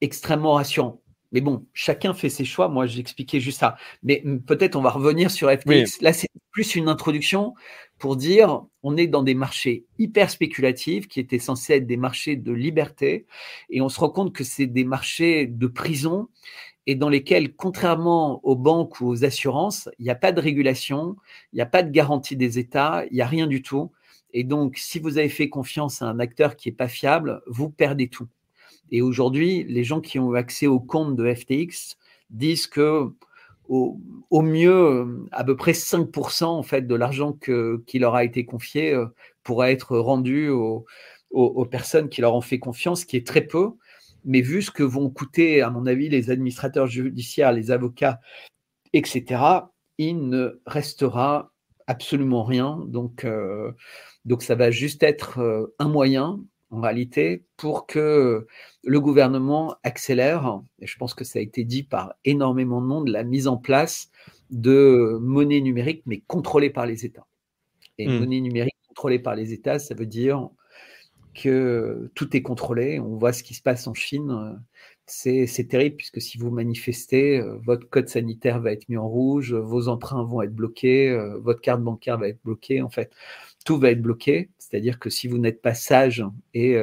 [SPEAKER 2] extrêmement rassurant. Mais bon, chacun fait ses choix. Moi, j'expliquais juste ça. Mais peut-être on va revenir sur FTX. Là, c'est plus une introduction pour dire on est dans des marchés hyper spéculatifs qui étaient censés être des marchés de liberté. Et on se rend compte que c'est des marchés de prison et dans lesquels, contrairement aux banques ou aux assurances, il n'y a pas de régulation, il n'y a pas de garantie des États, il n'y a rien du tout. Et donc, si vous avez fait confiance à un acteur qui n'est pas fiable, vous perdez tout. Et aujourd'hui, les gens qui ont accès au compte de FTX disent que au, mieux, à peu près 5% en fait, de l'argent qui leur a été confié euh, pourra être rendu aux, personnes qui leur ont fait confiance, qui est très peu. Mais vu ce que vont coûter, à mon avis, les administrateurs judiciaires, les avocats, etc., il ne restera absolument rien. Donc, euh, donc ça va juste être euh, un moyen en réalité, pour que le gouvernement accélère, et je pense que ça a été dit par énormément de monde, la mise en place de monnaie numérique, mais contrôlée par les États. Et hmm. monnaie numérique contrôlée par les États, ça veut dire que tout est contrôlé. On voit ce qui se passe en Chine. C'est terrible puisque si vous manifestez, euh, votre code sanitaire va être mis en rouge, vos emprunts vont être bloqués, euh, votre carte bancaire va être bloquée. En fait, tout va être bloqué. C'est-à-dire que si vous n'êtes pas sage et,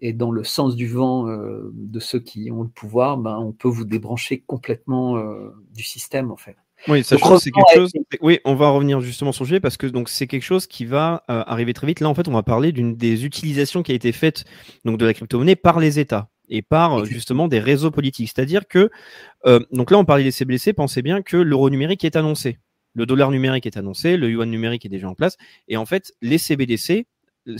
[SPEAKER 2] et, dans le sens du vent de ceux qui ont le pouvoir, ben, on peut vous débrancher complètement du système, en fait.
[SPEAKER 1] Oui, c'est quelque chose. Oui, on va revenir justement sur le sujet parce que donc c'est quelque chose qui va euh, arriver très vite. Là, en fait, on va parler d'une des utilisations qui a été faite donc de la crypto-monnaie par les États et par justement des réseaux politiques. C'est-à-dire que euh, donc là, on parlait des CBDC. Pensez bien que l'euro numérique est annoncé, le dollar numérique est annoncé, le yuan numérique est déjà en place, et en fait, les CBDC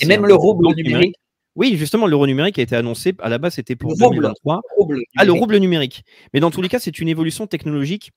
[SPEAKER 2] et même le rouble numérique.
[SPEAKER 1] Oui, justement, l'euro numérique a été annoncé. À la base, c'était pour 2023. ah, le rouble numérique. Mais dans tous les cas, c'est une évolution technologique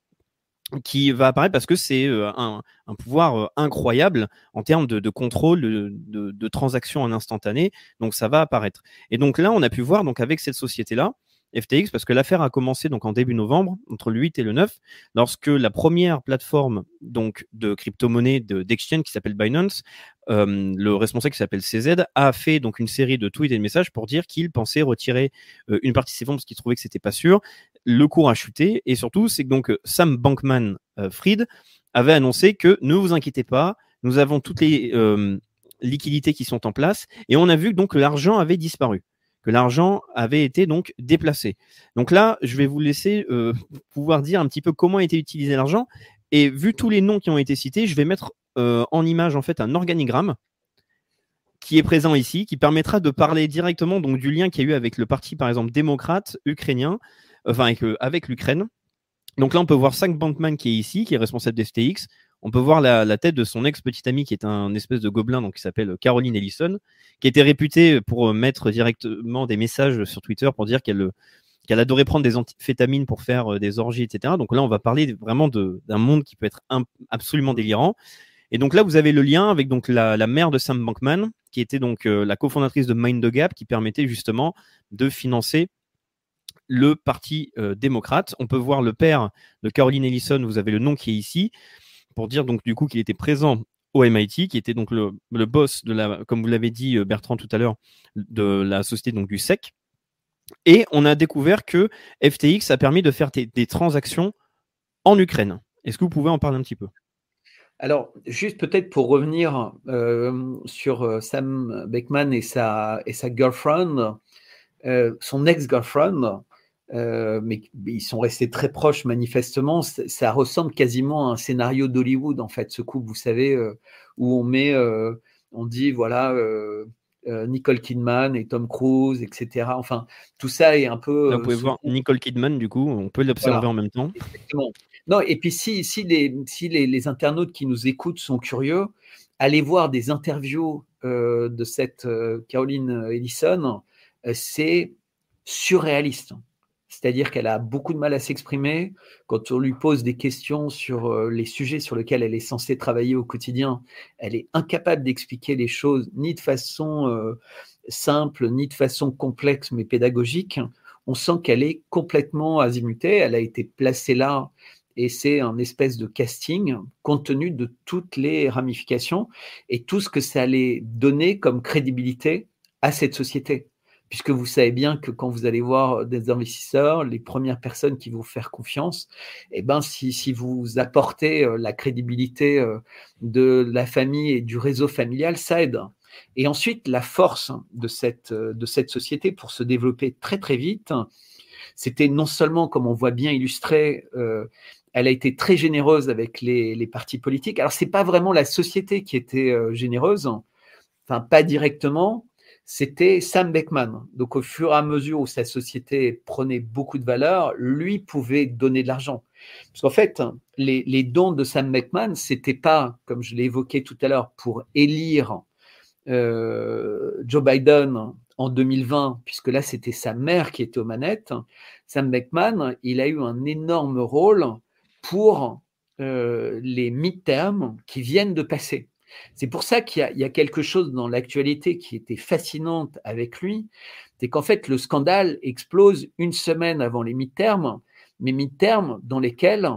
[SPEAKER 1] qui va apparaître parce que c'est euh, un, pouvoir euh, incroyable en termes de, contrôle de, de, transactions en instantané. Donc ça va apparaître. Et donc là, on a pu voir donc avec cette société là. FTX parce que l'affaire a commencé donc en début novembre entre le 8 et le 9 lorsque la première plateforme donc de crypto-monnaie d'exchange qui s'appelle Binance euh, le responsable qui s'appelle CZ a fait donc une série de tweets et de messages pour dire qu'il pensait retirer une partie de ses fonds parce qu'il trouvait que c'était pas sûr. Le cours a chuté et surtout c'est que donc euh, Sam Bankman euh, Fried avait annoncé que ne vous inquiétez pas, nous avons toutes les euh, liquidités qui sont en place et on a vu donc que l'argent avait disparu, que l'argent avait été donc déplacé. Donc là, je vais vous laisser pouvoir dire un petit peu comment a été utilisé l'argent et vu tous les noms qui ont été cités, je vais mettre en image en fait un organigramme qui est présent ici, qui permettra de parler directement du lien qu'il y a eu avec le parti par exemple démocrate ukrainien enfin avec, avec l'Ukraine. Donc là, on peut voir Sam Bankman qui est ici, qui est responsable d'FTX. On peut voir la, tête de son ex-petit ami qui est un espèce de gobelin donc qui s'appelle Caroline Ellison, qui était réputée pour mettre directement des messages sur Twitter pour dire qu'elle qu'elle adorait prendre des amphétamines pour faire euh, des orgies, etc. Donc là, on va parler vraiment d'un monde qui peut être absolument délirant. Et donc là, vous avez le lien avec la, mère de Sam Bankman, qui était donc euh, la cofondatrice de Mind the Gap, qui permettait justement de financer le Parti euh, démocrate. On peut voir le père de Caroline Ellison, vous avez le nom qui est ici, pour dire donc du coup qu'il était présent au MIT, qui était donc le, boss de la, comme vous l'avez dit euh, Bertrand tout à l'heure, de la société donc du SEC. Et on a découvert que FTX a permis de faire des, transactions en Ukraine. Est-ce que vous pouvez en parler un petit peu?
[SPEAKER 2] Alors, juste peut-être pour revenir euh, sur Sam Beckman et sa, et sa girlfriend, son ex-girlfriend, euh, mais ils sont restés très proches manifestement. Ça ressemble quasiment à un scénario d'Hollywood en fait, ce couple, vous savez, euh, où on met, euh, on dit voilà. Nicole Kidman et Tom Cruise, etc. Enfin, tout ça est un peu.
[SPEAKER 1] vous pouvez voir Nicole Kidman, du coup, on peut l'observer en même temps.
[SPEAKER 2] Exactement. Non, et puis si, si, les, si les, les, internautes qui nous écoutent sont curieux, allez voir des interviews de cette Caroline Ellison. c'est surréaliste. C'est-à-dire qu'elle a beaucoup de mal à s'exprimer. Quand on lui pose des questions sur euh, les sujets sur lesquels elle est censée travailler au quotidien, elle est incapable d'expliquer les choses ni de façon euh, simple, ni de façon complexe, mais pédagogique. On sent qu'elle est complètement azimutée. Elle a été placée là et c'est un espèce de casting compte tenu de toutes les ramifications et tout ce que ça allait donner comme crédibilité à cette société puisque vous savez bien que quand vous allez voir des investisseurs, les premières personnes qui vont faire confiance, eh ben, si, si vous apportez euh, la crédibilité euh, de la famille et du réseau familial, ça aide. Et ensuite, la force de cette, euh, de cette société pour se développer très très vite, c'était non seulement, comme on voit bien illustré, elle a été très généreuse avec les, les partis politiques. Alors, c'est pas vraiment la société qui était généreuse, enfin pas directement, c'était Sam Beckman. Donc au fur et à mesure où sa société prenait beaucoup de valeur, lui pouvait donner de l'argent. Parce qu'en fait, les, dons de Sam Beckman, c'était pas, comme je l'ai évoqué tout à l'heure, pour élire euh, Joe Biden en 2020, puisque là c'était sa mère qui était aux manettes. Sam Beckman, il a eu un énorme rôle pour euh, les midterms qui viennent de passer. C'est pour ça qu'il y, a quelque chose dans l'actualité qui était fascinante avec lui, c'est qu'en fait le scandale explose une semaine avant les mi-termes, mais mi-termes dans lesquels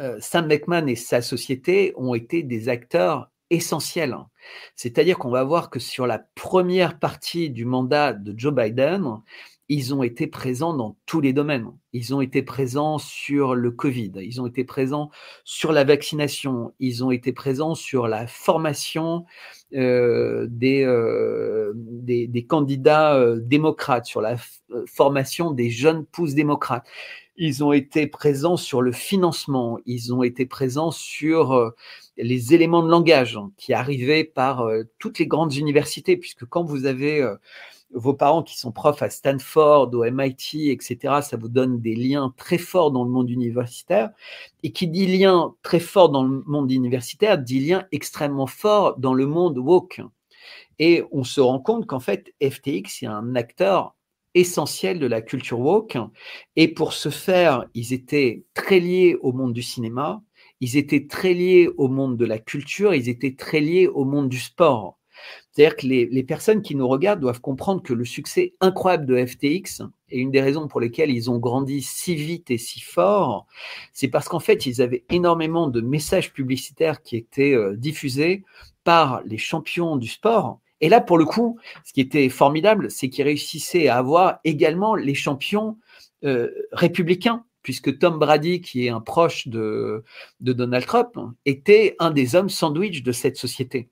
[SPEAKER 2] euh, Sam Beckman et sa société ont été des acteurs essentiels. C'est-à-dire qu'on va voir que sur la première partie du mandat de Joe Biden, ils ont été présents dans tous les domaines. Ils ont été présents sur le Covid, ils ont été présents sur la vaccination, ils ont été présents sur la formation euh, des, euh, des, des, candidats euh, démocrates, sur la euh, formation des jeunes pousses démocrates. Ils ont été présents sur le financement, ils ont été présents sur euh, les éléments de langage qui arrivaient par toutes les grandes universités, puisque quand vous avez vos parents qui sont profs à Stanford, au MIT, etc., ça vous donne des liens très forts dans le monde universitaire. Et qui dit lien très fort dans le monde universitaire, dit lien extrêmement fort dans le monde woke. Et on se rend compte qu'en fait, FTX est un acteur essentiel de la culture woke. Et pour ce faire, ils étaient très liés au monde du cinéma, ils étaient très liés au monde de la culture, ils étaient très liés au monde du sport. C'est-à-dire que les, personnes qui nous regardent doivent comprendre que le succès incroyable de FTX, et une des raisons pour lesquelles ils ont grandi si vite et si fort, c'est parce qu'en fait, ils avaient énormément de messages publicitaires qui étaient euh, diffusés par les champions du sport. Et là, pour le coup, ce qui était formidable, c'est qu'ils réussissaient à avoir également les champions euh, républicains puisque Tom Brady, qui est un proche de, de Donald Trump, était un des hommes sandwich de cette société.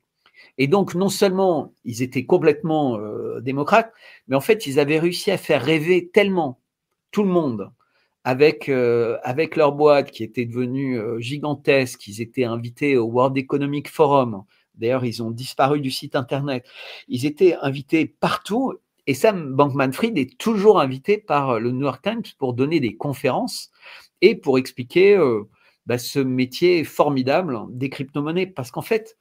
[SPEAKER 2] Et donc, non seulement ils étaient complètement euh, démocrates, mais en fait, ils avaient réussi à faire rêver tellement tout le monde avec, euh, avec leur boîte qui était devenue euh, gigantesque. Ils étaient invités au World Economic Forum. D'ailleurs, ils ont disparu du site Internet. Ils étaient invités partout. Et Sam Bankman-Fried est toujours invité par le New York Times pour donner des conférences et pour expliquer bah, ce métier formidable des crypto-monnaies. Parce qu'en fait,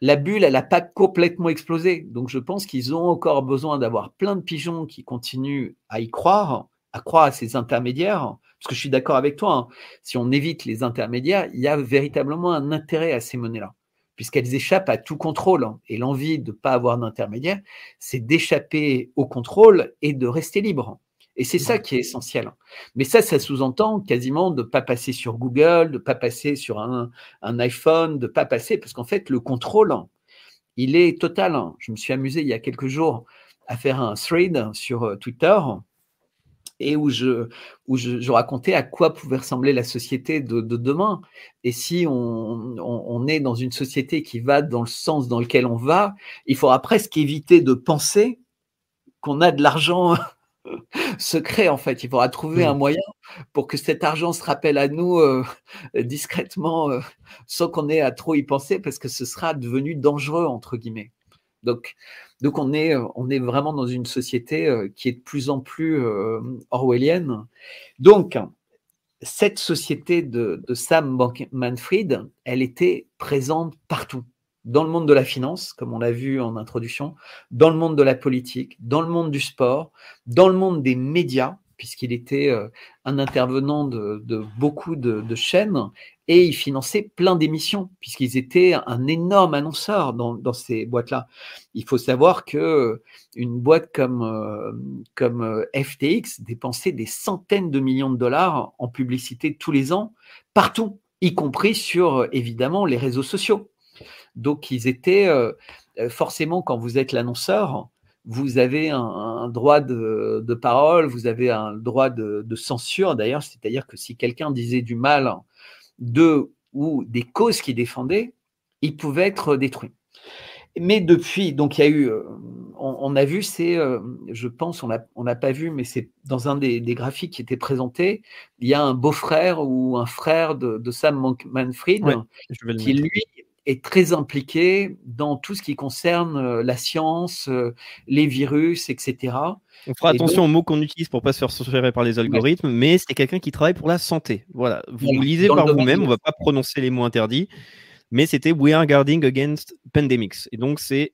[SPEAKER 2] la bulle, elle n'a pas complètement explosé. Donc, je pense qu'ils ont encore besoin d'avoir plein de pigeons qui continuent à y croire, à croire à ces intermédiaires. Parce que je suis d'accord avec toi, hein. si on évite les intermédiaires, il y a véritablement un intérêt à ces monnaies-là, puisqu'elles échappent à tout contrôle. Hein. Et l'envie de ne pas avoir d'intermédiaire, c'est d'échapper au contrôle et de rester libre. Et c'est ça qui est essentiel. Mais ça, ça sous-entend quasiment de ne pas passer sur Google, de ne pas passer sur un, iPhone, de ne pas passer, parce qu'en fait, le contrôle, il est total. Je me suis amusé il y a quelques jours à faire un thread sur euh, Twitter et où je, où je, racontais à quoi pouvait ressembler la société de, demain. Et si on, on, est dans une société qui va dans le sens dans lequel on va, il faudra presque éviter de penser qu'on a de l'argent secret en fait. Il faudra trouver un moyen pour que cet argent se rappelle à nous euh, discrètement, euh, sans qu'on ait à trop y penser, parce que ce sera devenu dangereux entre guillemets. Donc, donc on est, on est vraiment dans une société euh, qui est de plus en plus orwellienne. Donc, cette société de, de Sam Bankman-Fried, elle était présente partout dans le monde de la finance, comme on l'a vu en introduction, dans le monde de la politique, dans le monde du sport, dans le monde des médias, puisqu'il était euh, un intervenant de, beaucoup de, chaînes, et il finançait plein d'émissions, puisqu'ils étaient un énorme annonceur dans, ces boîtes-là. Il faut savoir que une boîte comme, euh, comme euh, FTX dépensait des centaines de millions de dollars en publicité tous les ans, partout, y compris sur, évidemment, les réseaux sociaux. Donc, ils étaient euh, euh, forcément, quand vous êtes l'annonceur, vous avez un, droit de, parole, vous avez un droit de, censure d'ailleurs, c'est-à-dire que si quelqu'un disait du mal de ou des causes qu'il défendait, il pouvait être détruit. Mais depuis, donc il y a eu, euh, on, a vu, c'est, je pense, on n'a pas vu, mais c'est dans un des, graphiques qui était présenté, il y a un beau-frère ou un frère de, Sam Manfred qui lui est très impliqué dans tout ce qui concerne euh, la science, euh, les virus, etc.
[SPEAKER 1] On fera attention aux mots qu'on utilise pour pas se faire suggérer par les algorithmes, mais c'est quelqu'un qui travaille pour la santé. Voilà, vous lisez par vous-même, on va pas prononcer les mots interdits, mais c'était We are guarding against pandemics. Et donc c'est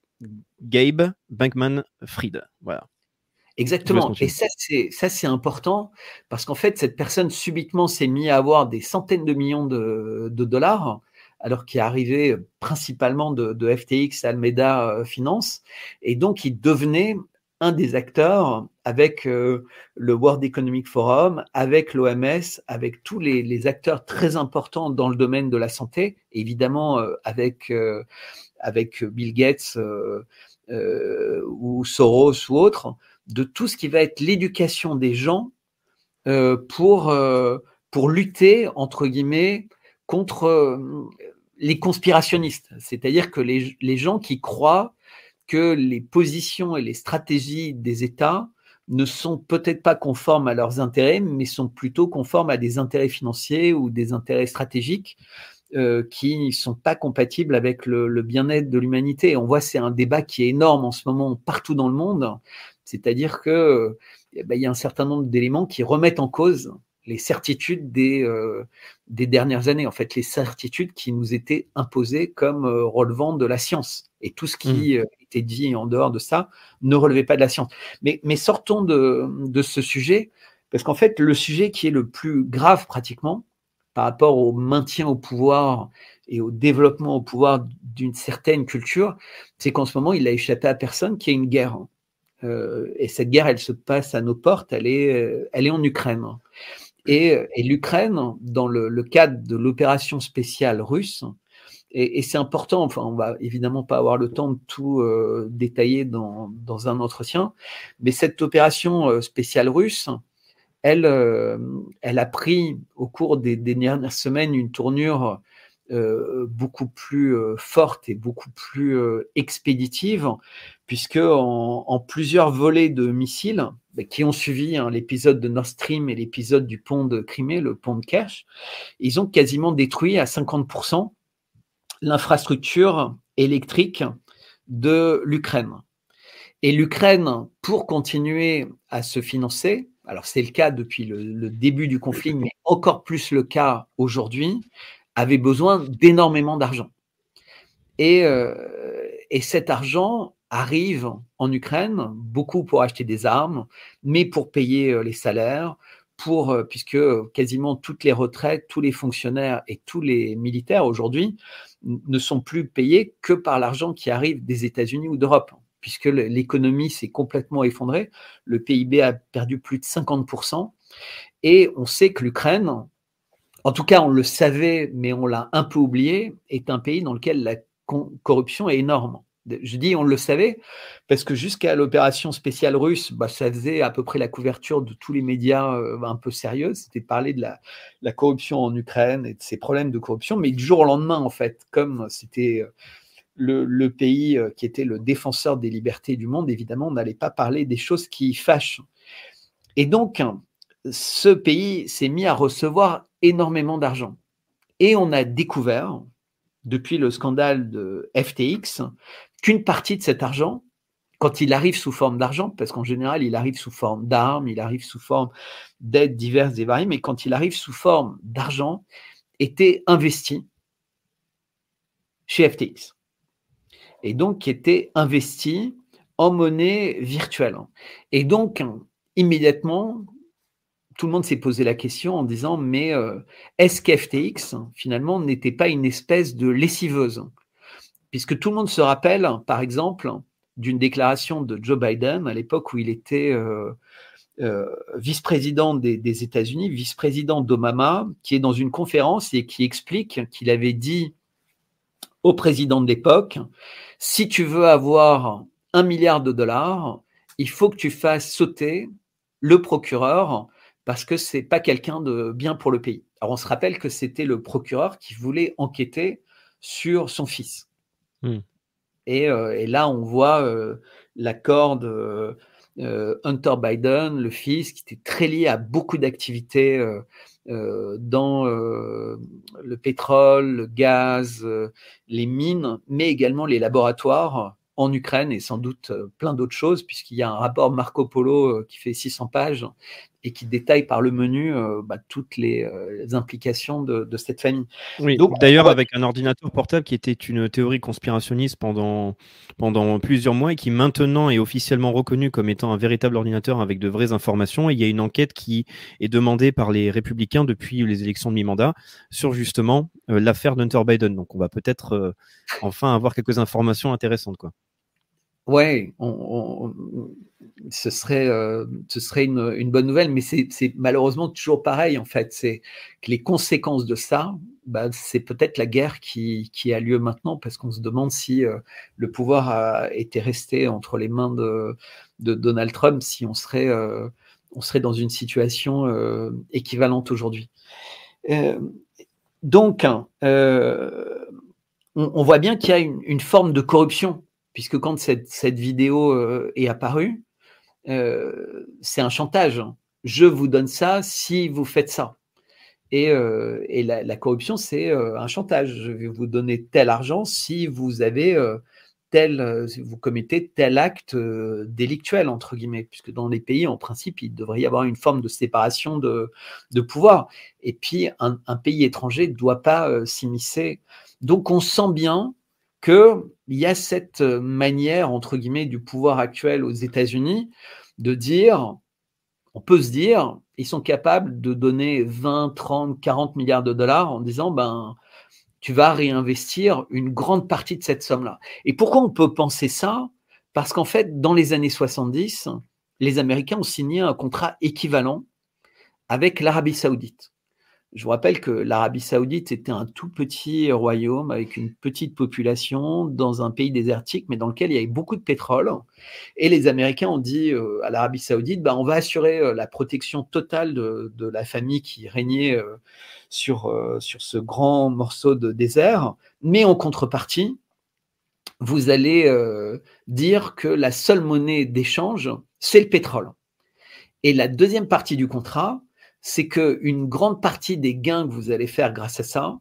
[SPEAKER 1] Gabe Bankman Fried. Voilà.
[SPEAKER 2] Exactement. Et ça, c'est ça, c'est important parce qu'en fait, cette personne subitement s'est mise à avoir des centaines de millions de, de dollars alors qu'il est arrivé principalement de, FTX, Almeida euh, Finance, et donc il devenait un des acteurs avec euh, le World Economic Forum, avec l'OMS, avec tous les, acteurs très importants dans le domaine de la santé, évidemment euh, avec, avec Bill Gates ou Soros ou autres, de tout ce qui va être l'éducation des gens euh, pour, euh, pour lutter, entre guillemets, contre euh, les conspirationnistes. C'est-à-dire que les, gens qui croient que les positions et les stratégies des États ne sont peut-être pas conformes à leurs intérêts, mais sont plutôt conformes à des intérêts financiers ou des intérêts stratégiques euh, qui ne sont pas compatibles avec le, bien-être de l'humanité. On voit c'est un débat qui est énorme en ce moment partout dans le monde, c'est-à-dire que eh ben, y a un certain nombre d'éléments qui remettent en cause les certitudes des, euh, des dernières années, en fait, les certitudes qui nous étaient imposées comme euh, relevant de la science. Et tout ce qui mmh. euh, était dit en dehors de ça ne relevait pas de la science. Mais, mais sortons de, de ce sujet, parce qu'en fait, le sujet qui est le plus grave pratiquement par rapport au maintien au pouvoir et au développement au pouvoir d'une certaine culture, c'est qu'en ce moment, il a échappé à personne qu'il y a une guerre. Et cette guerre, elle se passe à nos portes, elle est, elle est en Ukraine. Et, et l'Ukraine, dans le, le, cadre de l'opération spéciale russe, et, et c'est important, enfin, on va évidemment pas avoir le temps de tout euh, détailler dans, dans, un entretien, mais cette opération euh, spéciale russe, elle, euh, elle a pris au cours des, dernières semaines une tournure euh, beaucoup plus euh, forte et beaucoup plus euh, expéditive, puisque en, en, plusieurs volets de missiles qui ont suivi hein, l'épisode de Nord Stream et l'épisode du pont de Crimée, le pont de Kerch, ils ont quasiment détruit à 50% l'infrastructure électrique de l'Ukraine. Et l'Ukraine, pour continuer à se financer, alors c'est le cas depuis le, le, début du conflit, mais encore plus le cas aujourd'hui, avait besoin d'énormément d'argent. Et, euh, et cet argent arrive en Ukraine, beaucoup pour acheter des armes, mais pour payer euh, les salaires, euh, puisque quasiment toutes les retraites, tous les fonctionnaires et tous les militaires aujourd'hui ne sont plus payés que par l'argent qui arrive des États-Unis ou d'Europe, puisque l'économie s'est complètement effondrée, le PIB a perdu plus de 50%, et on sait que l'Ukraine, en tout cas, on le savait, mais on l'a un peu oublié, est un pays dans lequel la corruption est énorme. Je dis on le savait parce que jusqu'à l'opération spéciale russe, bah, ça faisait à peu près la couverture de tous les médias euh, un peu sérieux. C'était parler de la, la, corruption en Ukraine et de ses problèmes de corruption. Mais du jour au lendemain, en fait, comme c'était euh, le, le, pays euh, qui était le défenseur des libertés du monde, évidemment, on n'allait pas parler des choses qui fâchent. Et donc, ce pays s'est mis à recevoir énormément d'argent. Et on a découvert, depuis le scandale de FTX, qu'une partie de cet argent, quand il arrive sous forme d'argent, parce qu'en général, il arrive sous forme d'armes, il arrive sous forme d'aides diverses et variées, mais quand il arrive sous forme d'argent, était investi chez FTX. Et donc, qui était investi en monnaie virtuelle. Et donc, immédiatement, tout le monde s'est posé la question en disant mais euh, est-ce qu'FTX finalement n'était pas une espèce de lessiveuse? Puisque tout le monde se rappelle, par exemple, d'une déclaration de Joe Biden à l'époque où il était euh, euh, vice-président des, États-Unis, vice-président d'Obama, qui est dans une conférence et qui explique qu'il avait dit au président de l'époque si tu veux avoir un milliard de dollars, il faut que tu fasses sauter le procureur parce que c'est pas quelqu'un de bien pour le pays. Alors on se rappelle que c'était le procureur qui voulait enquêter sur son fils. Hmm. Et, euh, et, là, on voit euh, l'accord de euh, Hunter Biden, le fils, qui était très lié à beaucoup d'activités dans le pétrole, le gaz, les mines, mais également les laboratoires en Ukraine et sans doute plein d'autres choses, puisqu'il y a un rapport Marco Polo qui fait 600 pages et qui détaille par le menu euh, bah, toutes les, euh, implications de, de, cette famille.
[SPEAKER 1] Oui, d'ailleurs, avec un ordinateur portable qui était une théorie conspirationniste pendant, pendant plusieurs mois et qui maintenant est officiellement reconnu comme étant un véritable ordinateur avec de vraies informations. Et il y a une enquête qui est demandée par les républicains depuis les élections de mi-mandat sur justement euh, l'affaire d'Hunter Biden. Donc, on va peut-être enfin avoir quelques informations intéressantes. Quoi.
[SPEAKER 2] Ouais, on, on, ce serait, euh, ce serait une, bonne nouvelle, mais c'est malheureusement toujours pareil en fait. C'est que les conséquences de ça, bah, c'est peut-être la guerre qui, a lieu maintenant, parce qu'on se demande si euh, le pouvoir a été resté entre les mains de, Donald Trump, si on serait, euh, on serait dans une situation équivalente aujourd'hui. donc, on, voit bien qu'il y a une, forme de corruption, puisque quand cette, cette vidéo est apparue, c'est un chantage. Je vous donne ça si vous faites ça. Et, euh, la, corruption, c'est euh, un chantage. Je vais vous donner tel argent si vous avez euh, tel, vous commettez tel acte délictuel entre guillemets, puisque dans les pays, en principe, il devrait y avoir une forme de séparation de, pouvoir. Et puis, un, pays étranger ne doit pas s'immiscer. Donc, on sent bien qu'il y a cette manière entre guillemets du pouvoir actuel aux États-Unis de dire, on peut se dire, ils sont capables de donner 20, 30, 40 milliards de dollars en disant, ben, tu vas réinvestir une grande partie de cette somme-là. Et pourquoi on peut penser ça? Parce qu'en fait, dans les années 70, les Américains ont signé un contrat équivalent avec l'Arabie saoudite. Je vous rappelle que l'Arabie saoudite était un tout petit royaume avec une petite population dans un pays désertique, mais dans lequel il y avait beaucoup de pétrole. Et les Américains ont dit euh, à l'Arabie saoudite, bah, on va assurer euh, la protection totale de, la famille qui régnait euh, sur, sur ce grand morceau de désert, mais en contrepartie, vous allez dire que la seule monnaie d'échange, c'est le pétrole. Et la deuxième partie du contrat, c'est qu'une grande partie des gains que vous allez faire grâce à ça,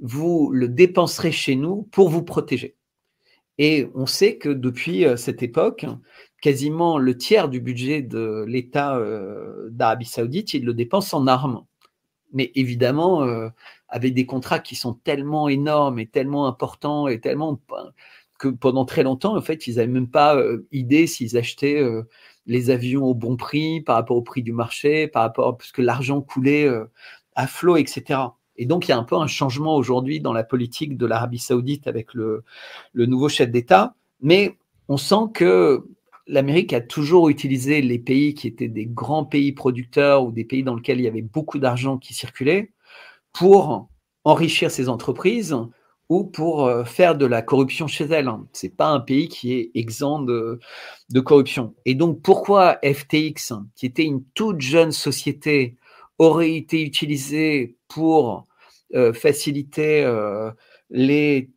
[SPEAKER 2] vous le dépenserez chez nous pour vous protéger. Et on sait que depuis euh, cette époque, quasiment le tiers du budget de l'État euh, d'Arabie saoudite, il le dépense en armes. Mais évidemment, euh, avec des contrats qui sont tellement énormes et tellement importants et tellement que pendant très longtemps, en fait, ils n'avaient même pas idée s'ils achetaient les avions au bon prix par rapport au prix du marché, par rapport parce que l'argent coulait euh, à flot, etc. Et donc, il y a un peu un changement aujourd'hui dans la politique de l'Arabie saoudite avec le, nouveau chef d'État. Mais on sent que l'Amérique a toujours utilisé les pays qui étaient des grands pays producteurs ou des pays dans lesquels il y avait beaucoup d'argent qui circulait pour enrichir ses entreprises ou pour euh, faire de la corruption chez elle. Hein. Ce n'est pas un pays qui est exempt de, corruption. Et donc, pourquoi FTX, qui était une toute jeune société, aurait été utilisé pour euh, faciliter euh, les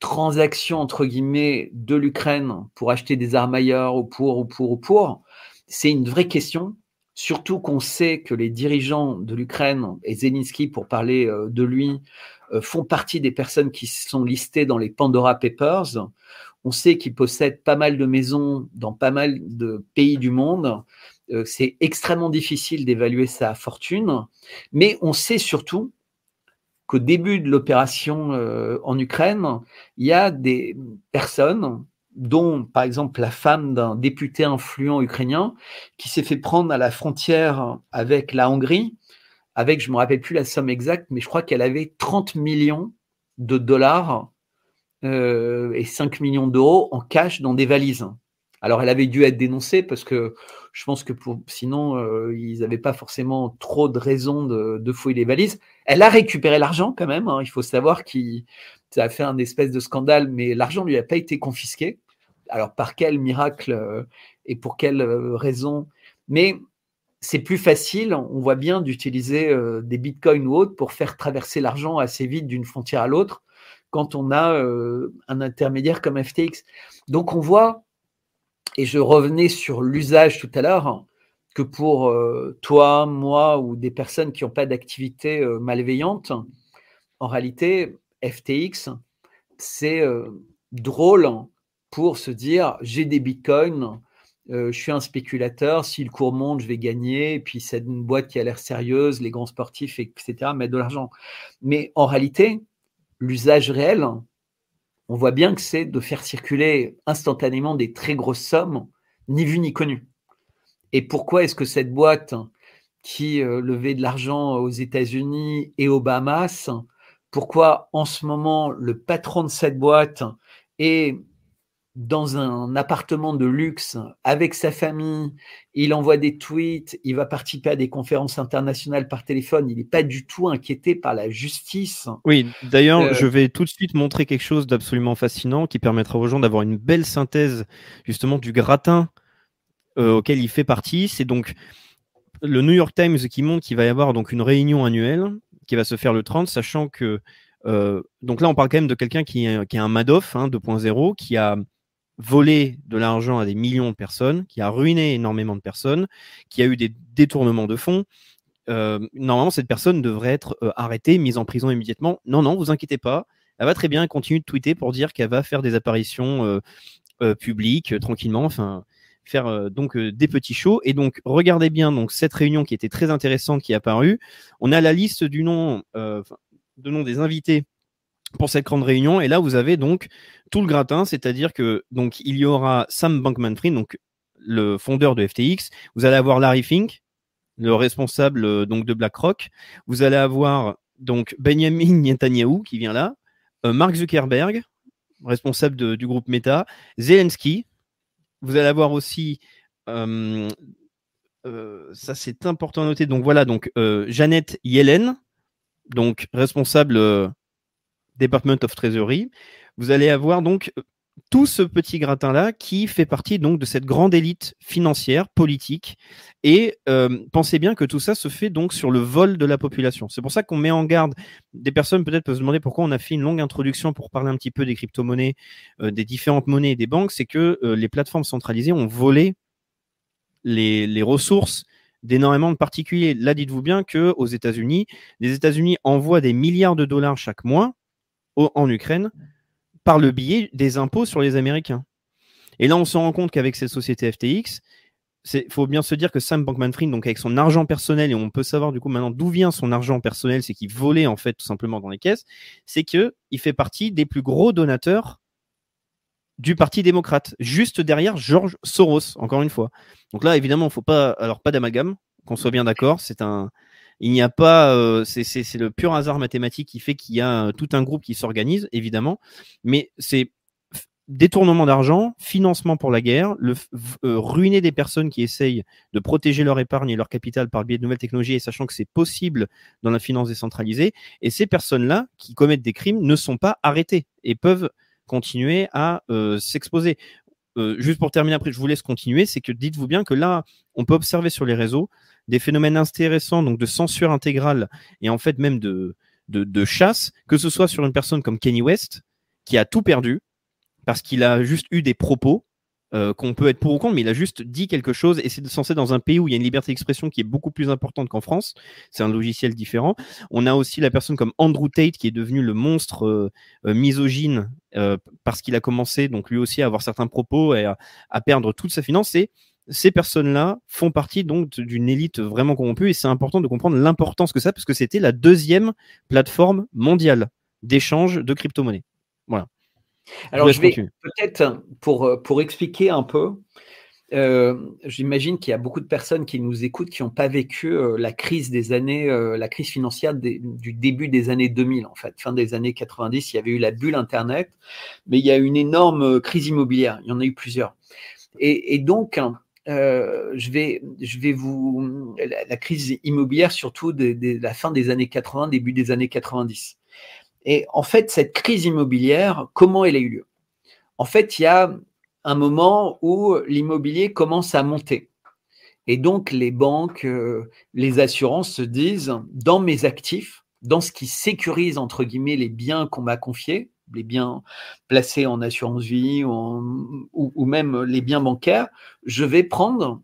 [SPEAKER 2] transactions, entre guillemets, de l'Ukraine pour acheter des armes ailleurs ou pour, ou pour, ou pour? C'est une vraie question. Surtout qu'on sait que les dirigeants de l'Ukraine et Zelensky, pour parler de lui, font partie des personnes qui sont listées dans les Pandora Papers. On sait qu'ils possèdent pas mal de maisons dans pas mal de pays du monde. Euh, c'est extrêmement difficile d'évaluer sa fortune, mais on sait surtout qu'au début de l'opération euh, en Ukraine, il y a des personnes dont par exemple la femme d'un député influent ukrainien qui s'est fait prendre à la frontière avec la Hongrie avec, je ne me rappelle plus la somme exacte, mais je crois qu'elle avait 30 millions de dollars euh, et 5 millions d'euros en cash dans des valises. Alors, elle avait dû être dénoncée parce que je pense que pour, sinon, euh, ils n'avaient pas forcément trop de raisons de, fouiller les valises. Elle a récupéré l'argent quand même. Hein. Il faut savoir qu'il ça a fait un espèce de scandale, mais l'argent lui a pas été confisqué. Alors, par quel miracle euh, et pour quelle raison? Mais c'est plus facile, on voit bien, d'utiliser euh, des bitcoins ou autres pour faire traverser l'argent assez vite d'une frontière à l'autre quand on a euh, un intermédiaire comme FTX. Donc on voit, et je revenais sur l'usage tout à l'heure, que pour euh, toi, moi ou des personnes qui n'ont pas d'activité malveillante, en réalité, FTX, c'est drôle pour se dire j'ai des bitcoins, euh, je suis un spéculateur, si le cours monte, je vais gagner, et puis c'est une boîte qui a l'air sérieuse, les grands sportifs, etc., mettent de l'argent. Mais en réalité, l'usage réel, on voit bien que c'est de faire circuler instantanément des très grosses sommes, ni vues ni connues. Et pourquoi est-ce que cette boîte qui euh, levait de l'argent aux États-Unis et aux Bahamas, pourquoi en ce moment le patron de cette boîte est dans un appartement de luxe avec sa famille, il envoie des tweets, il va participer à des conférences internationales par téléphone, il n'est pas du tout inquiété par la justice.
[SPEAKER 1] Oui, d'ailleurs, euh, je vais tout de suite montrer quelque chose d'absolument fascinant qui permettra aux gens d'avoir une belle synthèse justement du gratin euh, auquel il fait partie. C'est donc le New York Times qui montre qu'il va y avoir donc une réunion annuelle qui va se faire le 30, sachant que euh, donc là on parle quand même de quelqu'un qui, qui est un Madoff hein, 2.0, qui a volé de l'argent à des millions de personnes, qui a ruiné énormément de personnes, qui a eu des détournements de fonds. Euh, normalement, cette personne devrait être euh, arrêtée, mise en prison immédiatement. Non, non, vous inquiétez pas. Elle va très bien continuer de tweeter pour dire qu'elle va faire des apparitions euh, publiques tranquillement, enfin faire donc des petits shows. Et donc, regardez bien donc cette réunion qui était très intéressante qui est apparue. On a la liste du nom, de nom des invités pour cette grande réunion. Et là, vous avez donc tout le gratin, c'est-à-dire que donc il y aura Sam Bankman-Fried, le fondeur de FTX. Vous allez avoir Larry Fink, le responsable euh, donc de BlackRock. Vous allez avoir donc Benjamin Netanyahu qui vient là, euh, Mark Zuckerberg, responsable du groupe Meta, Zelensky. Vous allez avoir aussi euh, ça c'est important à noter. Donc voilà, donc Janet Yellen, donc responsable Department of Treasury, vous allez avoir donc euh, tout ce petit gratin-là qui fait partie donc de cette grande élite financière, politique. Et euh, pensez bien que tout ça se fait donc sur le vol de la population. C'est pour ça qu'on met en garde des personnes peut-être peuvent se demander pourquoi on a fait une longue introduction pour parler un petit peu des crypto-monnaies, euh, des différentes monnaies et des banques. C'est que les plateformes centralisées ont volé les, les ressources d'énormément de particuliers. Là, dites-vous bien que aux États-Unis, les États-Unis envoient des milliards de dollars chaque mois en Ukraine par le biais des impôts sur les Américains. Et là, on se rend compte qu'avec cette société FTX, il faut bien se dire que Sam Bankman-Fried, donc avec son argent personnel, et on peut savoir du coup maintenant d'où vient son argent personnel, c'est qu'il volait en fait tout simplement dans les caisses, c'est que il fait partie des plus gros donateurs du Parti démocrate, juste derrière George Soros, encore une fois. Donc là, évidemment, il faut pas, alors pas d'amalgame, qu'on soit bien d'accord, c'est un, il n'y a pas, euh, c'est le pur hasard mathématique qui fait qu'il y a euh, tout un groupe qui s'organise, évidemment, mais c'est détournement d'argent, financement pour la guerre, le, euh, ruiner des personnes qui essayent de protéger leur épargne et leur capital par le biais de nouvelles technologies et sachant que c'est possible dans la finance décentralisée. Et ces personnes-là qui commettent des crimes ne sont pas arrêtées et peuvent continuer à s'exposer. juste pour terminer après, je vous laisse continuer, c'est que dites-vous bien que là, on peut observer sur les réseaux des phénomènes intéressants, donc de censure intégrale et en fait même de, de, chasse, que ce soit sur une personne comme Kenny West, qui a tout perdu, parce qu'il a juste eu des propos euh, qu'on peut être pour ou contre, mais il a juste dit quelque chose et c'est censé dans un pays où il y a une liberté d'expression qui est beaucoup plus importante qu'en France. C'est un logiciel différent. On a aussi la personne comme Andrew Tate qui est devenu le monstre euh, euh, misogyne parce qu'il a commencé donc lui aussi à avoir certains propos et à, perdre toute sa finance. Ces personnes-là font partie donc d'une élite vraiment corrompue et c'est important de comprendre l'importance que ça parce que c'était la deuxième plateforme mondiale d'échange de crypto-monnaies. Voilà.
[SPEAKER 2] Alors je, vais peut-être pour, pour expliquer un peu, euh, j'imagine qu'il y a beaucoup de personnes qui nous écoutent qui n'ont pas vécu euh, la crise des années, euh, la crise financière du début des années 2000 en fait, fin des années 90. Il y avait eu la bulle Internet, mais il y a eu une énorme crise immobilière. Il y en a eu plusieurs. Et, et donc euh, je vais, je vais vous la, crise immobilière surtout de, la fin des années 80, début des années 90. Et en fait, cette crise immobilière, comment elle a eu lieu? En fait, il y a un moment où l'immobilier commence à monter. Et donc, les banques, euh, les assurances se disent, dans mes actifs, dans ce qui sécurise, entre guillemets, les biens qu'on m'a confiés, les biens placés en assurance vie ou, même les biens bancaires, je vais prendre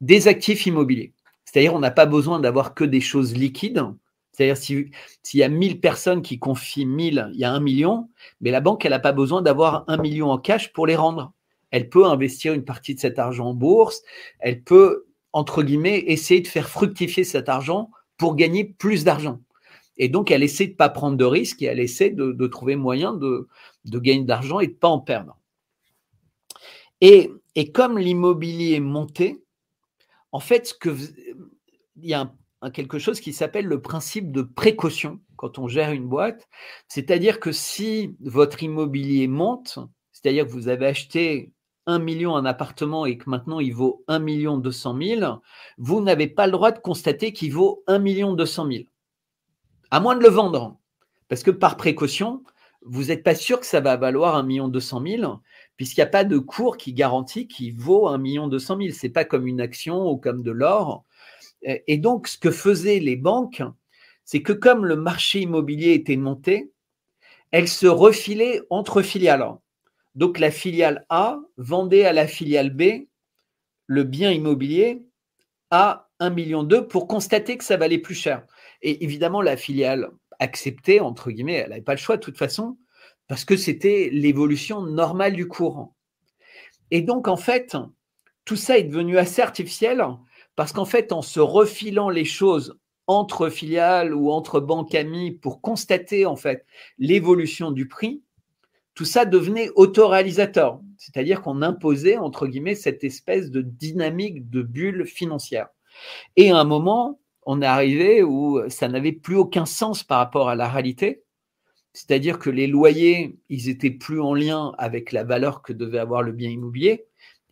[SPEAKER 2] des actifs immobiliers. C'est-à-dire, on n'a pas besoin d'avoir que des choses liquides. C'est-à-dire, s'il y a 1000 personnes qui confient 1000, il y a un million, mais la banque, elle n'a pas besoin d'avoir un million en cash pour les rendre. Elle peut investir une partie de cet argent en bourse, elle peut, entre guillemets, essayer de faire fructifier cet argent pour gagner plus d'argent. Et donc, elle essaie de ne pas prendre de risques et elle essaie de, trouver moyen de, gagner de l'argent et de ne pas en perdre. Et, comme l'immobilier est monté, en fait, il y a quelque chose qui s'appelle le principe de précaution quand on gère une boîte. C'est-à-dire que si votre immobilier monte, c'est-à-dire que vous avez acheté un million un appartement et que maintenant il vaut 1 million 200 000, vous n'avez pas le droit de constater qu'il vaut 1 million 200 000. À moins de le vendre. Parce que par précaution, vous n'êtes pas sûr que ça va valoir 1 million 200 000, puisqu'il n'y a pas de cours qui garantit qu'il vaut 1 million 200 000. Ce n'est pas comme une action ou comme de l'or. Et donc, ce que faisaient les banques, c'est que comme le marché immobilier était monté, elles se refilaient entre filiales. Donc, la filiale A vendait à la filiale B le bien immobilier à 1 million pour constater que ça valait plus cher. Et évidemment, la filiale acceptait, entre guillemets, elle n'avait pas le choix de toute façon, parce que c'était l'évolution normale du courant. Et donc, en fait, tout ça est devenu assez artificiel parce qu'en fait, en se refilant les choses entre filiales ou entre banques amies pour constater en fait l'évolution du prix, tout ça devenait autoréalisateur, c'est-à-dire qu'on imposait entre guillemets cette espèce de dynamique de bulle financière. Et à un moment, on est arrivé où ça n'avait plus aucun sens par rapport à la réalité, c'est-à-dire que les loyers, ils étaient plus en lien avec la valeur que devait avoir le bien immobilier.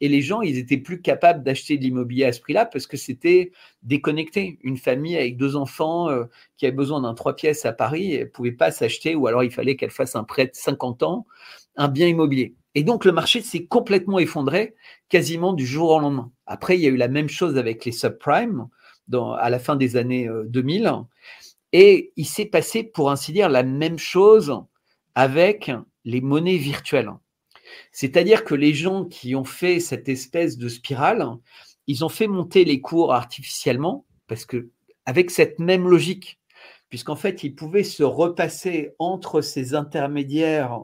[SPEAKER 2] Et les gens, ils étaient plus capables d'acheter de l'immobilier à ce prix-là parce que c'était déconnecté. Une famille avec deux enfants euh, qui avait besoin d'un trois pièces à Paris, elle pouvait pas s'acheter ou alors il fallait qu'elle fasse un prêt de 50 ans, un bien immobilier. Et donc le marché s'est complètement effondré quasiment du jour au lendemain. Après, il y a eu la même chose avec les subprimes à la fin des années 2000. Euh, Et il s'est passé, pour ainsi dire, la même chose avec les monnaies virtuelles. C'est-à-dire que les gens qui ont fait cette espèce de spirale, ils ont fait monter les cours artificiellement, parce que avec cette même logique, puisqu'en fait, ils pouvaient se repasser entre ces intermédiaires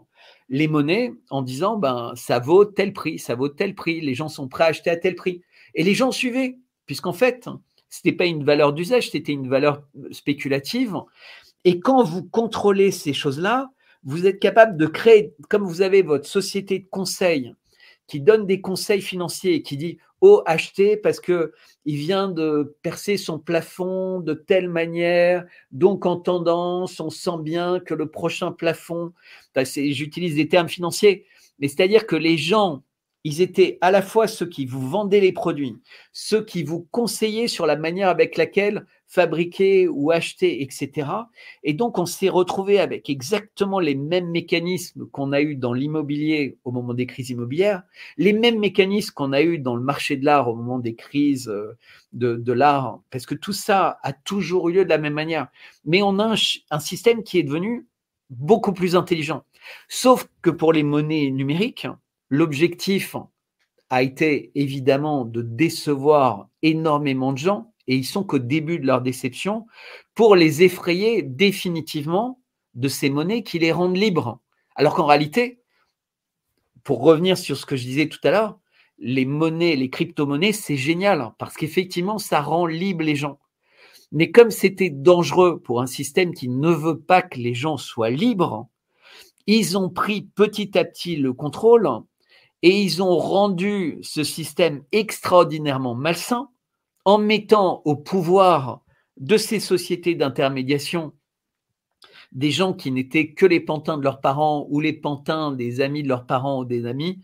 [SPEAKER 2] les monnaies en disant ben ça vaut tel prix, ça vaut tel prix, les gens sont prêts à acheter à tel prix. Et les gens suivaient, puisqu'en fait, ce n'était pas une valeur d'usage, c'était une valeur spéculative. Et quand vous contrôlez ces choses-là, vous êtes capable de créer, comme vous avez votre société de conseil qui donne des conseils financiers qui dit oh achetez parce que il vient de percer son plafond de telle manière, donc en tendance, on sent bien que le prochain plafond, j'utilise des termes financiers, mais c'est-à-dire que les gens ils étaient à la fois ceux qui vous vendaient les produits, ceux qui vous conseillaient sur la manière avec laquelle fabriquer ou acheter, etc. Et donc, on s'est retrouvé avec exactement les mêmes mécanismes qu'on a eu dans l'immobilier au moment des crises immobilières, les mêmes mécanismes qu'on a eu dans le marché de l'art au moment des crises euh, de, l'art, parce que tout ça a toujours eu lieu de la même manière. Mais on a un système qui est devenu beaucoup plus intelligent. Sauf que pour les monnaies numériques, L'objectif a été évidemment de décevoir énormément de gens, et ils sont qu'au début de leur déception, pour les effrayer définitivement de ces monnaies qui les rendent libres. Alors qu'en réalité, pour revenir sur ce que je disais tout à l'heure, les monnaies, les crypto-monnaies, c'est génial parce qu'effectivement, ça rend libre les gens. Mais comme c'était dangereux pour un système qui ne veut pas que les gens soient libres, ils ont pris petit à petit le contrôle et ils ont rendu ce système extraordinairement malsain en mettant au pouvoir de ces sociétés d'intermédiation des gens qui n'étaient que les pantins de leurs parents ou les pantins des amis de leurs parents ou des amis,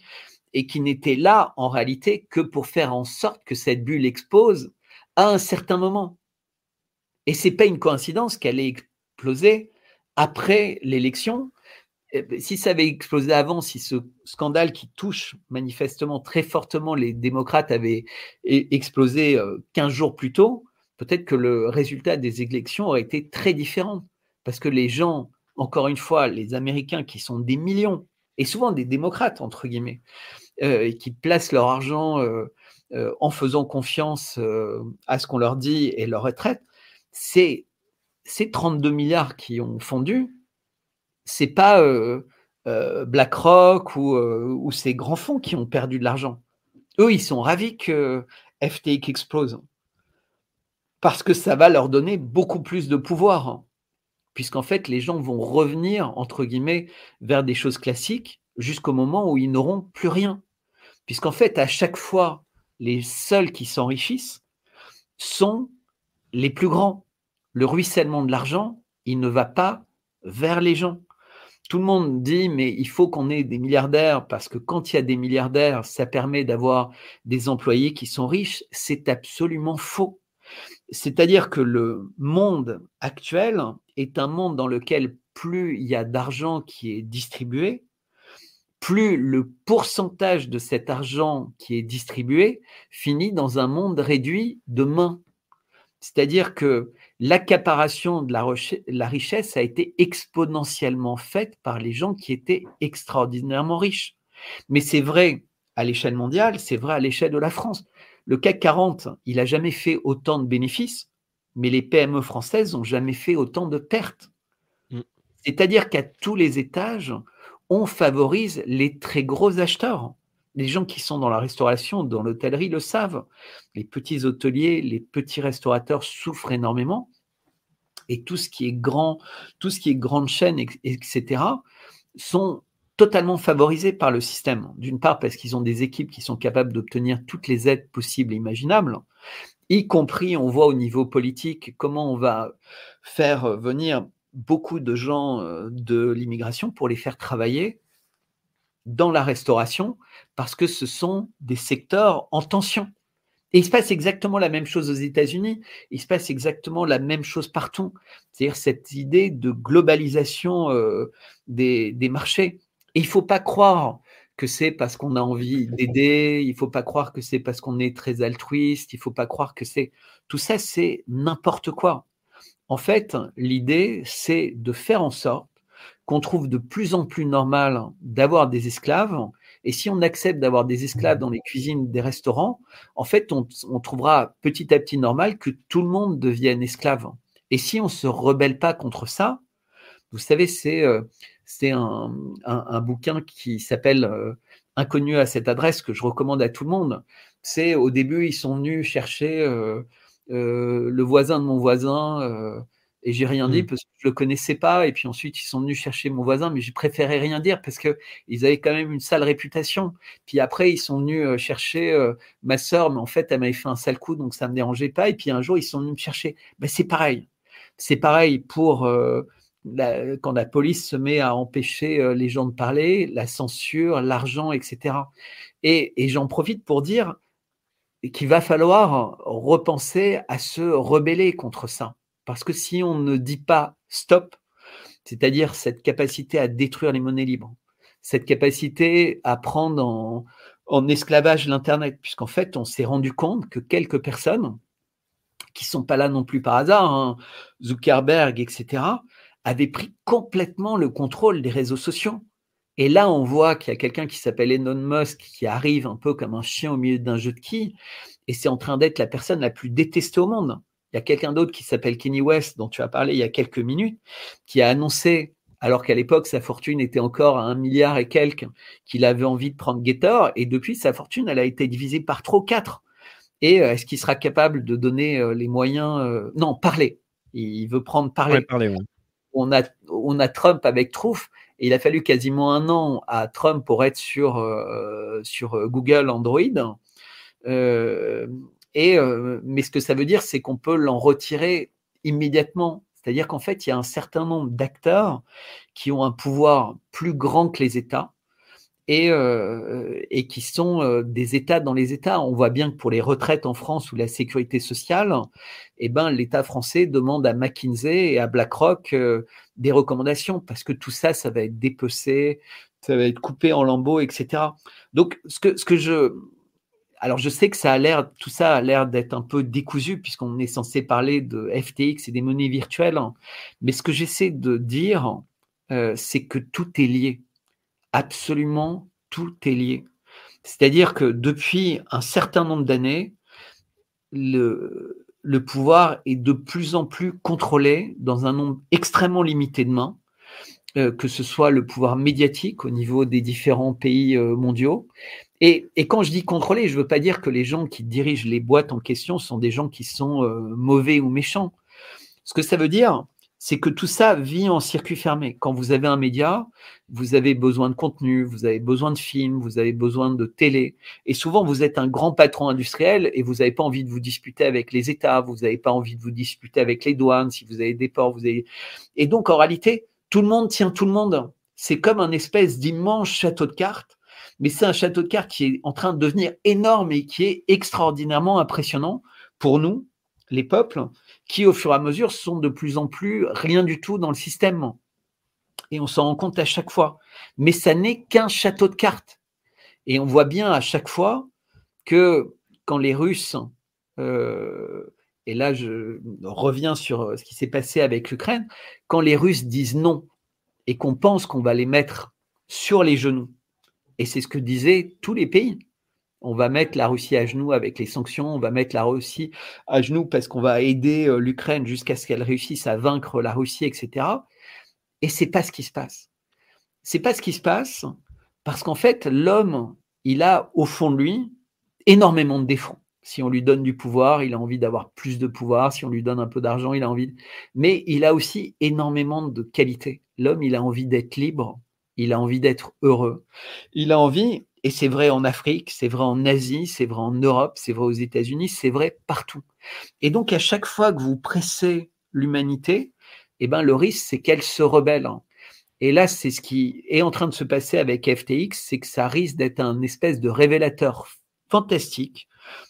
[SPEAKER 2] et qui n'étaient là en réalité que pour faire en sorte que cette bulle explose à un certain moment. Et c'est pas une coïncidence qu'elle ait explosé après l'élection, si ça avait explosé avant, si ce scandale qui touche manifestement très fortement les démocrates avait e-, explosé 15 euh, jours plus tôt, peut-être que le résultat des élections aurait été très différent. Parce que les gens, encore une fois, les Américains qui sont des millions, et souvent des démocrates, entre guillemets, euh, qui placent leur argent euh, en faisant confiance à ce qu'on leur dit et leur retraite, c'est ces 32 milliards qui ont fondu, c'est pas BlackRock euh, ou, ces grands fonds qui ont perdu de l'argent. Eux, ils sont ravis que FTX explose parce que ça va leur donner beaucoup plus de pouvoir, puisqu'en fait, les gens vont revenir, entre guillemets, vers des choses classiques jusqu'au moment où ils n'auront plus rien. Puisqu'en fait, à chaque fois, les seuls qui s'enrichissent sont les plus grands. Le ruissellement de l'argent, il ne va pas vers les gens. Tout le monde dit, mais il faut qu'on ait des milliardaires parce que quand il y a des milliardaires, ça permet d'avoir des employés qui sont riches. C'est absolument faux. C'est-à-dire que le monde actuel est un monde dans lequel plus il y a d'argent qui est distribué, plus le pourcentage de cet argent qui est distribué finit dans un monde réduit de mains. C'est-à-dire que l'accaparation de la, richesse a été exponentiellement faite par les gens qui étaient extraordinairement riches. Mais c'est vrai à l'échelle mondiale, c'est vrai à l'échelle de la France. Le CAC 40, il n'a jamais fait autant de bénéfices, mais les PME françaises n'ont jamais fait autant de pertes. Mm. C'est-à-dire qu'à tous les étages, on favorise les très gros acheteurs. Les gens qui sont dans la restauration, dans l'hôtellerie le savent. Les petits hôteliers, les petits restaurateurs souffrent énormément. Et tout ce qui est grand, tout ce qui est grande chaîne, etc., sont totalement favorisés par le système. D'une part parce qu'ils ont des équipes qui sont capables d'obtenir toutes les aides possibles et imaginables, y compris, on voit au niveau politique, comment on va faire venir beaucoup de gens euh, de l'immigration pour les faire travailler dans la restauration parce que ce sont des secteurs en tension. Et il se passe exactement la même chose aux États-Unis, il se passe exactement la même chose partout. C'est-à-dire cette idée de globalisation euh, des, des, marchés. Et il ne faut pas croire que c'est parce qu'on a envie d'aider, il ne faut pas croire que c'est parce qu'on est très altruiste, il ne faut pas croire que c'est... Tout ça, c'est n'importe quoi. En fait, l'idée, c'est de faire en sorte qu'on trouve de plus en plus normal d'avoir des esclaves. Et si on accepte d'avoir des esclaves dans les cuisines des restaurants, en fait, on, trouvera petit à petit normal que tout le monde devienne esclave. Et si on ne se rebelle pas contre ça, vous savez, c'est euh, un, bouquin qui s'appelle euh, Inconnu à cette adresse que je recommande à tout le monde. C'est au début, ils sont venus chercher euh, le voisin de mon voisin, et j'ai rien dit mmh. parce que je le connaissais pas. Et puis ensuite, ils sont venus chercher mon voisin, mais j'ai préféré rien dire parce que ils avaient quand même une sale réputation. Puis après, ils sont venus euh, chercher ma sœur, mais en fait, elle m'avait fait un sale coup, donc ça me dérangeait pas. Et puis un jour, ils sont venus me chercher. Ben, c'est pareil. C'est pareil pour quand la police se met à empêcher les gens de parler, la censure, l'argent, etc. Et, et j'en profite pour dire, qu'il va falloir repenser à se rebeller contre ça. Parce que si on ne dit pas stop, c'est-à-dire cette capacité à détruire les monnaies libres, cette capacité à prendre en, esclavage l'Internet, puisqu'en fait, on s'est rendu compte que quelques personnes, qui sont pas là non plus par hasard, hein, Zuckerberg, etc., avaient pris complètement le contrôle des réseaux sociaux. Et là, on voit qu'il y a quelqu'un qui s'appelle Elon Musk qui arrive un peu comme un chien au milieu d'un jeu de quilles, et c'est en train d'être la personne la plus détestée au monde. Il y a quelqu'un d'autre qui s'appelle Kenny West, dont tu as parlé il y a quelques minutes, qui a annoncé, alors qu'à l'époque sa fortune était encore à un milliard et quelques, qu'il avait envie de prendre Getter, et depuis sa fortune, elle a été divisée par trop quatre. Et euh, est-ce qu'il sera capable de donner euh, les moyens euh, Non, parler. Il veut prendre parler. parler on, a, on a Trump avec Trouf il a fallu quasiment un an à Trump pour être sur, euh, sur Google Android. Euh, et, mais ce que ça veut dire, c'est qu'on peut l'en retirer immédiatement. C'est-à-dire qu'en fait, il y a un certain nombre d'acteurs qui ont un pouvoir plus grand que les États et, euh, et qui sont euh, des États dans les États. On voit bien que pour les retraites en France ou la sécurité sociale, eh ben, l'État français demande à McKinsey et à BlackRock euh, des recommandations parce que tout ça, ça va être dépecé, ça va être coupé en lambeaux, etc. Donc, ce que, ce que je... Alors, je sais que ça a l'air, tout ça a l'air d'être un peu décousu puisqu'on est censé parler de FTX et des monnaies virtuelles. Mais ce que j'essaie de dire, c'est que tout est lié absolument tout est lié. C'est-à-dire que depuis un certain nombre d'années, le, le, pouvoir est de plus en plus contrôlé dans un nombre extrêmement limité de mains, euh, que ce soit le pouvoir médiatique au niveau des différents pays euh, mondiaux. Et, quand je dis contrôlé, je ne veux pas dire que les gens qui dirigent les boîtes en question sont des gens qui sont euh, mauvais ou méchants. Ce que ça veut dire, c'est que tout ça vit en circuit fermé. Quand vous avez un média, vous avez besoin de contenu, vous avez besoin de films, vous avez besoin de télé. Et souvent, vous êtes un grand patron industriel et vous n'avez pas envie de vous disputer avec les États, vous n'avez pas envie de vous disputer avec les douanes, si vous avez des ports, vous avez... Et donc, en réalité, tout le monde tient tout le monde. c'est comme un espèce d'immense château de cartes, mais c'est un château de cartes qui est en train de devenir énorme et qui est extraordinairement impressionnant pour nous, les peuples, qui au fur et à mesure sont de plus en plus rien du tout dans le système. Et on s'en rend compte à chaque fois. Mais ça n'est qu'un château de cartes. Et on voit bien à chaque fois que quand les Russes, euh, et là je reviens sur ce qui s'est passé avec l'Ukraine, quand les Russes disent non et qu'on pense qu'on va les mettre sur les genoux, et c'est ce que disaient tous les pays, on va mettre la Russie à genoux avec les sanctions, on va mettre la Russie à genoux parce qu'on va aider euh, l'Ukraine jusqu'à ce qu'elle réussisse à vaincre la Russie, etc. Et c'est pas ce qui se passe. C'est pas ce qui se passe parce qu'en fait, l'homme, il a au fond de lui énormément de défauts. Si on lui donne du pouvoir, il a envie d'avoir plus de pouvoir. Si on lui donne un peu d'argent, il a envie. Mais il a aussi énormément de qualités. L'homme, il a envie d'être libre. Il a envie d'être heureux. Il a envie, et c'est vrai en Afrique, c'est vrai en Asie, c'est vrai en Europe, c'est vrai aux États-Unis, c'est vrai partout. Et donc, à chaque fois que vous pressez l'humanité, eh ben, le risque, c'est qu'elle se rebelle. Et là, c'est ce qui est en train de se passer avec FTX, c'est que ça risque d'être un espèce de révélateur fantastique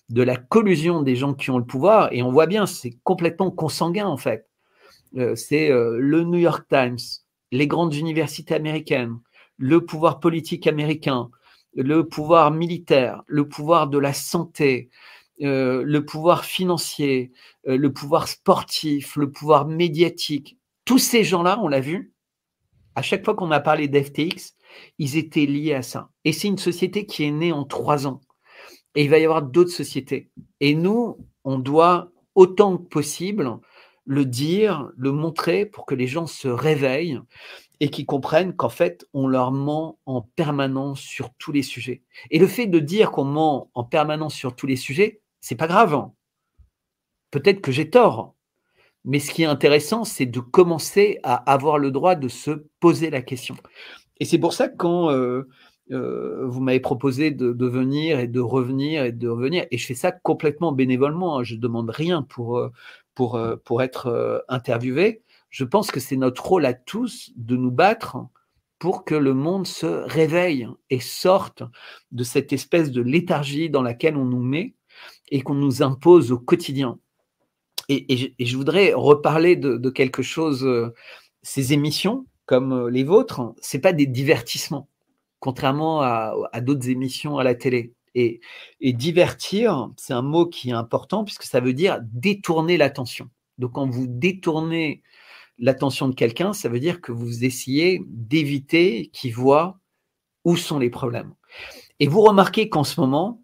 [SPEAKER 2] de la collusion des gens qui ont le pouvoir. Et on voit bien, c'est complètement consanguin en fait. Euh, c'est euh, le New York Times, les grandes universités américaines, le pouvoir politique américain, le pouvoir militaire, le pouvoir de la santé, euh, le pouvoir financier, le pouvoir sportif, le pouvoir médiatique. Tous ces gens-là, on l'a vu, à chaque fois qu'on a parlé d'FTX, ils étaient liés à ça. Et c'est une société qui est née en trois ans. Et il va y avoir d'autres sociétés. Et nous, on doit autant que possible le dire, le montrer pour que les gens se réveillent et qu'ils comprennent qu'en fait, on leur ment en permanence sur tous les sujets. Et le fait de dire qu'on ment en permanence sur tous les sujets, c'est pas grave. Peut-être que j'ai tort. Mais ce qui est intéressant, c'est de commencer à avoir le droit de se poser la question. Et c'est pour ça que quand euh, euh, vous m'avez proposé de, venir et de revenir et de revenir, et je fais ça complètement bénévolement, hein, je ne demande rien pour, euh, pour, pour être interviewé, je pense que c'est notre rôle à tous de nous battre pour que le monde se réveille et sorte de cette espèce de léthargie dans laquelle on nous met et qu'on nous impose au quotidien et, je voudrais reparler de, quelque chose. Euh, ces émissions, comme euh, les vôtres, c'est pas des divertissements, contrairement à, d'autres émissions à la télé. Et, divertir, c'est un mot qui est important puisque ça veut dire détourner l'attention. Donc, quand vous détournez l'attention de quelqu'un, ça veut dire que vous essayez d'éviter qu'il voit où sont les problèmes. Et vous remarquez qu'en ce moment,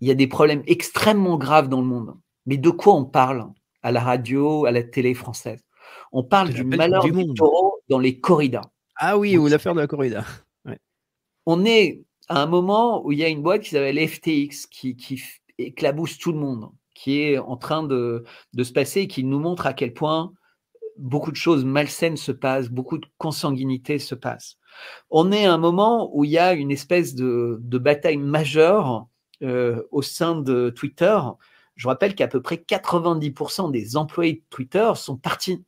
[SPEAKER 2] il y a des problèmes extrêmement graves dans le monde. Mais de quoi on parle à la radio, à la télé française? On parle du malheur du, taureau dans les corridas.
[SPEAKER 1] Ah oui, ou l'affaire de la corrida.
[SPEAKER 2] On est à un moment où il y a une boîte qui s'appelle FTX qui, éclabousse tout le monde, qui est en train de, se passer et qui nous montre à quel point beaucoup de choses malsaines se passent, beaucoup de consanguinité se passe. On est à un moment où il y a une espèce de, bataille majeure euh, au sein de Twitter je rappelle qu'à peu près 90% des employés de Twitter sont partis.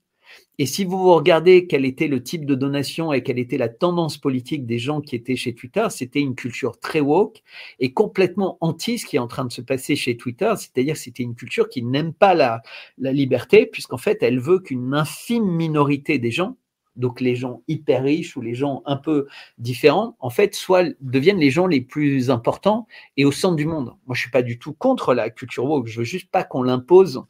[SPEAKER 2] Et si vous regardez quel était le type de donation et quelle était la tendance politique des gens qui étaient chez Twitter, c'était une culture très woke et complètement anti ce qui est en train de se passer chez Twitter, c'est-à-dire c'était une culture qui n'aime pas la, liberté, puisqu'en fait elle veut qu'une infime minorité des gens donc les gens hyper riches ou les gens un peu différents, en fait, deviennent les gens les plus importants et au centre du monde. Moi, je suis pas du tout contre la culture woke. Je veux juste pas qu'on l'impose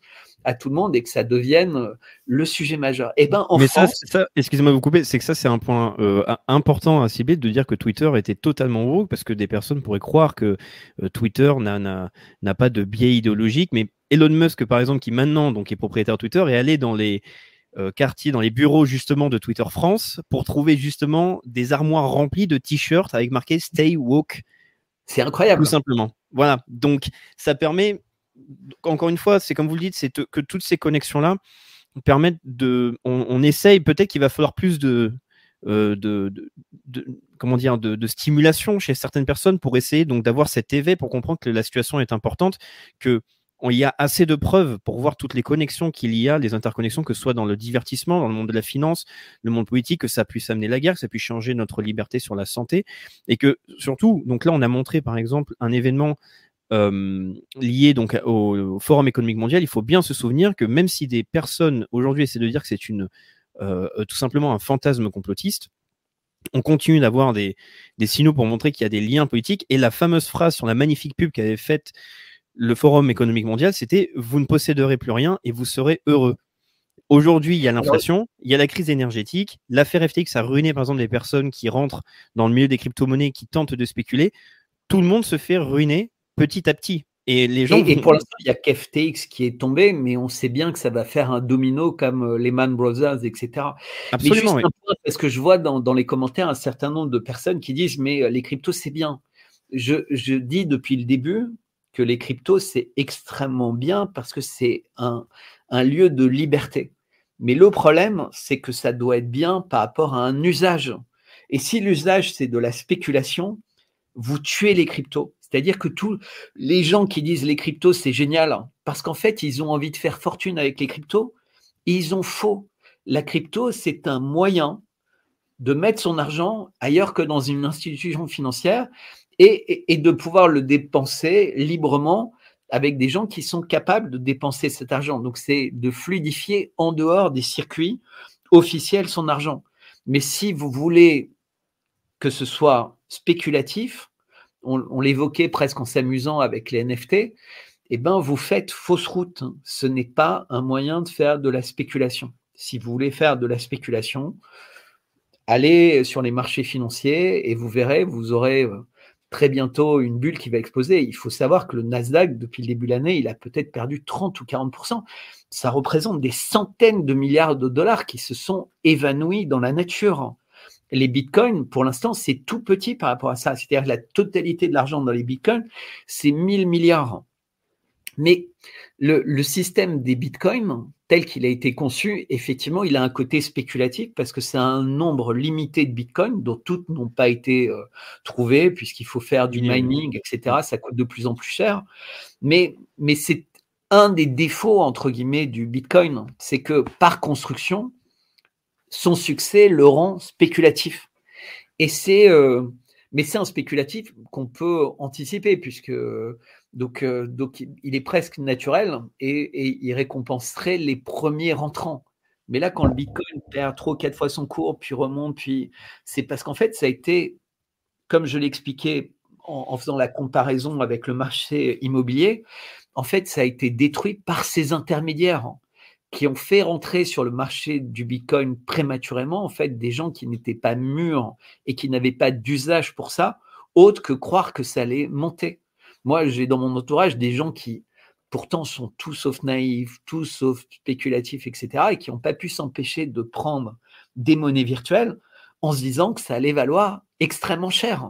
[SPEAKER 2] à tout le monde et que ça devienne le sujet majeur. Et eh ben, en
[SPEAKER 1] Mais ça, excusez-moi de vous couper, c'est que ça, c'est un point euh, important à cibler de dire que Twitter était totalement woke parce que des personnes pourraient croire que euh, Twitter n'a pas de biais idéologique. Mais Elon Musk, par exemple, qui maintenant donc est propriétaire de Twitter, est allé dans les euh, quartier, dans les bureaux justement de Twitter France, pour trouver justement des armoires remplies de t-shirts avec marqué Stay Woke.
[SPEAKER 2] C'est incroyable.
[SPEAKER 1] Tout simplement. Voilà. Donc, ça permet, encore une fois, c'est comme vous le dites, c'est que toutes ces connexions-là permettent de. On, essaye, peut-être qu'il va falloir plus de, euh, de, comment dire de, stimulation chez certaines personnes pour essayer donc d'avoir cet éveil pour comprendre que la situation est importante que il y a assez de preuves pour voir toutes les connexions qu'il y a, les interconnexions, que ce soit dans le divertissement, dans le monde de la finance, le monde politique, que ça puisse amener la guerre, que ça puisse changer notre liberté sur la santé, et que surtout, donc là, on a montré par exemple un événement euh, lié donc au, Forum économique mondial. Il faut bien se souvenir que même si des personnes aujourd'hui essaient de dire que c'est une euh, tout simplement un fantasme complotiste, on continue d'avoir des, des signaux pour montrer qu'il y a des liens politiques. Et la fameuse phrase sur la magnifique pub qu'avait faite le Forum économique mondial, c'était vous ne posséderez plus rien et vous serez heureux. Aujourd'hui, il y a l'inflation, il y a la crise énergétique. L'affaire FTX a ruiné, par exemple, les personnes qui rentrent dans le milieu des crypto-monnaies, qui tentent de spéculer. Tout le monde se fait ruiner petit à petit. Et les gens.
[SPEAKER 2] Et, pour l'instant, il y a qu'FTX qui est tombé, mais on sait bien que ça va faire un domino comme euh, Lehman Brothers, etc.
[SPEAKER 1] Absolument. Mais
[SPEAKER 2] parce que je vois dans, dans, les commentaires un certain nombre de personnes qui disent Mais euh, les cryptos, c'est bien. Je, je, dis depuis le début que les cryptos, c'est extrêmement bien parce que c'est un, un lieu de liberté. Mais le problème, c'est que ça doit être bien par rapport à un usage. Et si l'usage, c'est de la spéculation, vous tuez les cryptos. C'est-à-dire que tous les gens qui disent les cryptos, c'est génial, parce qu'en fait, ils ont envie de faire fortune avec les cryptos, ils ont faux. La crypto, c'est un moyen de mettre son argent ailleurs que dans une institution financière et, de pouvoir le dépenser librement avec des gens qui sont capables de dépenser cet argent. Donc, c'est de fluidifier en dehors des circuits officiels son argent. Mais si vous voulez que ce soit spéculatif, on, l'évoquait presque en s'amusant avec les NFT, eh ben, vous faites fausse route. Ce n'est pas un moyen de faire de la spéculation. Si vous voulez faire de la spéculation, allez sur les marchés financiers et vous verrez, vous aurez euh, très bientôt une bulle qui va exploser. Il faut savoir que le Nasdaq, depuis le début de l'année, il a peut-être perdu 30 ou 40% Ça représente des centaines de milliards de dollars qui se sont évanouis dans la nature les bitcoins, pour l'instant, c'est tout petit par rapport à ça. C'est-à-dire que la totalité de l'argent dans les bitcoins, c'est 1000 milliards. Mais le, système des bitcoins, tel qu'il a été conçu, effectivement, il a un côté spéculatif parce que c'est un nombre limité de bitcoins dont toutes n'ont pas été euh, trouvées puisqu'il faut faire du mining, etc. Ça coûte de plus en plus cher. Mais, mais c'est un des défauts, entre guillemets, du bitcoin. C'est que par construction, son succès le rend spéculatif. Et c'est, euh, mais c'est un spéculatif qu'on peut anticiper puisque donc, euh, il est presque naturel et, il récompenserait les premiers rentrants. Mais là, quand le Bitcoin perd trop quatre fois son cours, puis remonte, puis c'est parce qu'en fait, ça a été, comme je l'expliquais en, faisant la comparaison avec le marché immobilier, en fait, ça a été détruit par ces intermédiaires qui ont fait rentrer sur le marché du Bitcoin prématurément, en fait, des gens qui n'étaient pas mûrs et qui n'avaient pas d'usage pour ça, autre que croire que ça allait monter. Moi, j'ai dans mon entourage des gens qui, pourtant, sont tout sauf naïfs, tout sauf spéculatifs, etc., et qui n'ont pas pu s'empêcher de prendre des monnaies virtuelles en se disant que ça allait valoir extrêmement cher.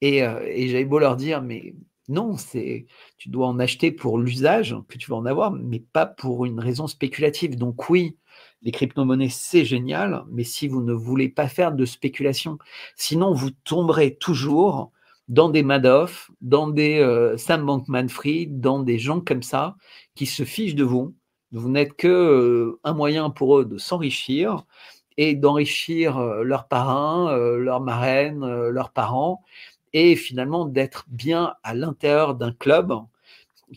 [SPEAKER 2] Et, euh, et j'avais beau leur dire, mais non, c'est tu dois en acheter pour l'usage que tu vas en avoir, mais pas pour une raison spéculative. Donc oui, les crypto-monnaies, c'est génial, mais si vous ne voulez pas faire de spéculation, sinon vous tomberez toujours dans des Madoff, dans des euh, Sam Bankman-Fried, dans des gens comme ça qui se fichent de vous. Vous n'êtes que euh, un moyen pour eux de s'enrichir et d'enrichir euh, leurs parrains, leurs marraines, leurs parents et finalement d'être bien à l'intérieur d'un club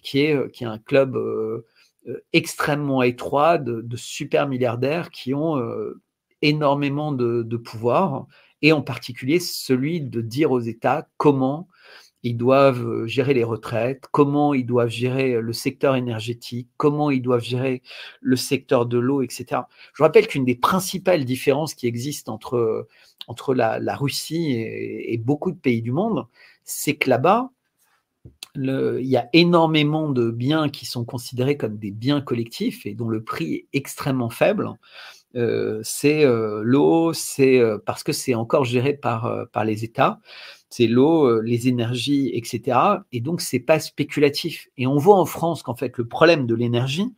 [SPEAKER 2] qui est, euh, un club euh, euh, extrêmement étroit de, super milliardaires qui ont énormément de, de, pouvoir, et en particulier celui de dire aux États comment ils doivent gérer les retraites, comment ils doivent gérer le secteur énergétique, comment ils doivent gérer le secteur de l'eau, etc. Je rappelle qu'une des principales différences qui existent entre entre la, Russie et, beaucoup de pays du monde, c'est que là-bas, il y a énormément de biens qui sont considérés comme des biens collectifs et dont le prix est extrêmement faible. Euh, c'est euh, l'eau, c'est euh, parce que c'est encore géré par, par les États, c'est l'eau, les énergies, etc. Et donc c'est pas spéculatif. Et on voit en France qu'en fait le problème de l'énergie,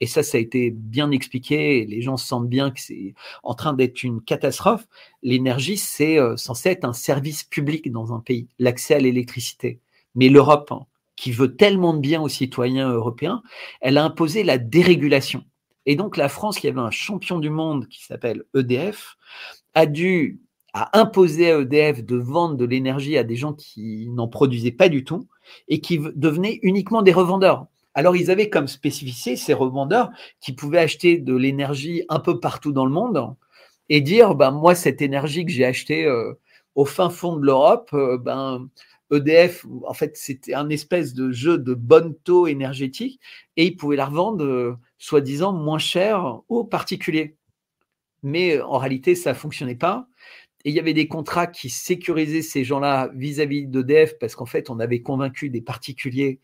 [SPEAKER 2] et ça, ça a été bien expliqué, les gens sentent bien que c'est en train d'être une catastrophe. L'énergie, c'est euh, censé être un service public dans un pays, l'accès à l'électricité. Mais l'Europe, hein, qui veut tellement de bien aux citoyens européens, elle a imposé la dérégulation. Et donc la France, qui avait un champion du monde qui s'appelle EDF, a dû a imposé à EDF de vendre de l'énergie à des gens qui n'en produisaient pas du tout et qui devenaient uniquement des revendeurs. Alors ils avaient comme spécificité ces revendeurs qui pouvaient acheter de l'énergie un peu partout dans le monde et dire ben moi cette énergie que j'ai achetée euh, au fin fond de l'Europe, euh, ben EDF, en fait, c'était un espèce de jeu de bon taux énergétique et ils pouvaient la revendre, euh, soi-disant, moins cher aux particuliers. Mais en réalité, ça ne fonctionnait pas. Et il y avait des contrats qui sécurisaient ces gens-là vis-à-vis d'EDF parce qu'en fait, on avait convaincu des particuliers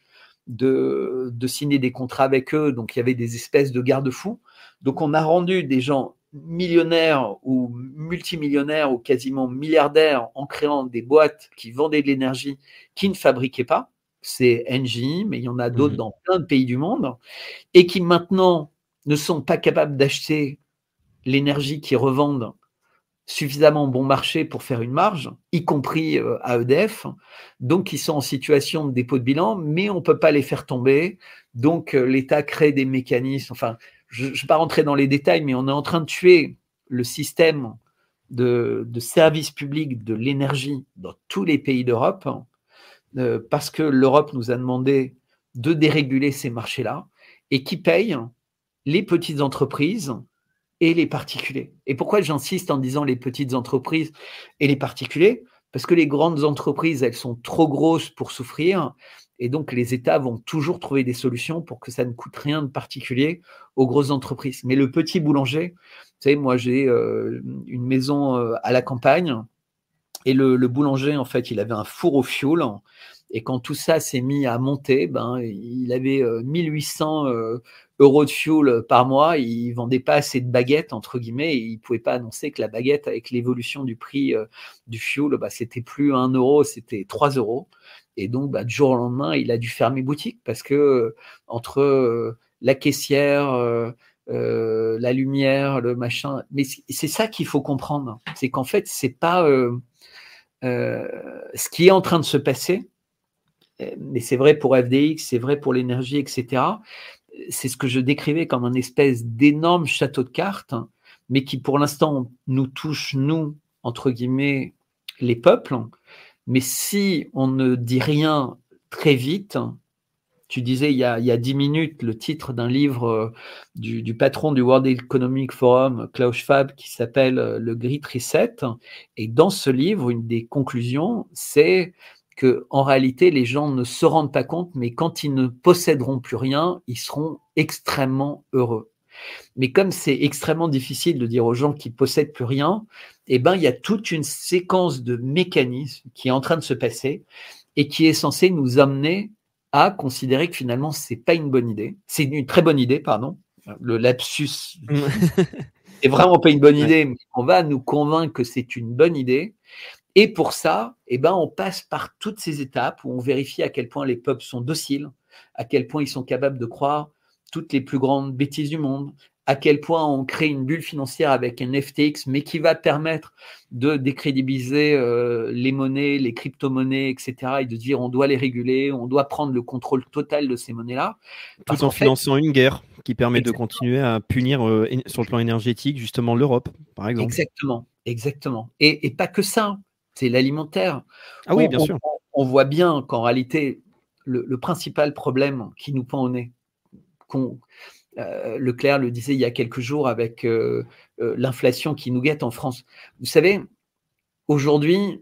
[SPEAKER 2] de, de signer des contrats avec eux. Donc, il y avait des espèces de garde-fous. Donc, on a rendu des gens millionnaires ou multimillionnaires ou quasiment milliardaires en créant des boîtes qui vendaient de l'énergie qui ne fabriquaient pas. C'est Engie, mais il y en a d'autres mhm. dans plein de pays du monde, et qui maintenant ne sont pas capables d'acheter l'énergie qu'ils revendent suffisamment bon marché pour faire une marge, y compris euh, à EDF. Donc, ils sont en situation de dépôt de bilan, mais on ne peut pas les faire tomber. Donc, euh, l'État crée des mécanismes. Enfin, je ne vais pas rentrer dans les détails, mais on est en train de tuer le système de, service public de l'énergie dans tous les pays d'Europe, euh, parce que l'Europe nous a demandé de déréguler ces marchés-là, et qui paye les petites entreprises et les particuliers. Et pourquoi j'insiste en disant les petites entreprises et les particuliers? Parce que les grandes entreprises, elles sont trop grosses pour souffrir, et donc, les États vont toujours trouver des solutions pour que ça ne coûte rien de particulier aux grosses entreprises. Mais le petit boulanger, vous savez, moi, j'ai euh, une maison euh, à la campagne et le, boulanger, en fait, il avait un four au fioul. Et quand tout ça s'est mis à monter, ben, il avait 1800 euh, euros de fuel par mois. Il vendait pas assez de baguettes, entre guillemets. Et il pouvait pas annoncer que la baguette, avec l'évolution du prix du fuel, bah, c'était plus 1 euro, c'était 3 euros. Et donc, bah, du jour au lendemain, il a dû fermer boutique parce que euh, entre euh, la caissière, euh, la lumière, le machin, mais c'est ça qu'il faut comprendre. C'est qu'en fait, c'est pas ce qui est en train de se passer, mais c'est vrai pour FDX, c'est vrai pour l'énergie, etc. C'est ce que je décrivais comme un espèce d'énorme château de cartes, mais qui pour l'instant nous touche, nous, entre guillemets, les peuples, mais si on ne dit rien très vite, tu disais il y a, dix minutes le titre d'un livre euh, du, patron du World Economic Forum, Klaus Schwab, qui s'appelle euh, Le Great Reset. Et dans ce livre, une des conclusions, c'est que en réalité, les gens ne se rendent pas compte, mais quand ils ne posséderont plus rien, ils seront extrêmement heureux. Mais comme c'est extrêmement difficile de dire aux gens qui possèdent plus rien, eh ben, il y a toute une séquence de mécanismes qui est en train de se passer et qui est censé nous amener à considérer que finalement, c'est pas une bonne idée. C'est une très bonne idée, pardon. Le lapsus est vraiment pas une bonne idée, mais on va nous convaincre que c'est une bonne idée. Et pour ça, eh ben, on passe par toutes ces étapes où on vérifie à quel point les peuples sont dociles, à quel point ils sont capables de croire toutes les plus grandes bêtises du monde, à quel point on crée une bulle financière avec un FTX, mais qui va permettre de décrédibiliser euh, les monnaies, les crypto-monnaies, etc., et de dire on doit les réguler, on doit prendre le contrôle total de ces monnaies-là.
[SPEAKER 1] Tout en, finançant une guerre qui permet de continuer à punir euh, sur le plan énergétique justement l'Europe, par exemple.
[SPEAKER 2] Exactement, exactement. Et, pas que ça, c'est l'alimentaire.
[SPEAKER 1] Ah oui, bien sûr.
[SPEAKER 2] On, voit bien qu'en réalité, le, le principal problème qui nous pend au nez, euh, Leclerc le disait il y a quelques jours avec euh, euh, l'inflation qui nous guette en France. Vous savez, aujourd'hui,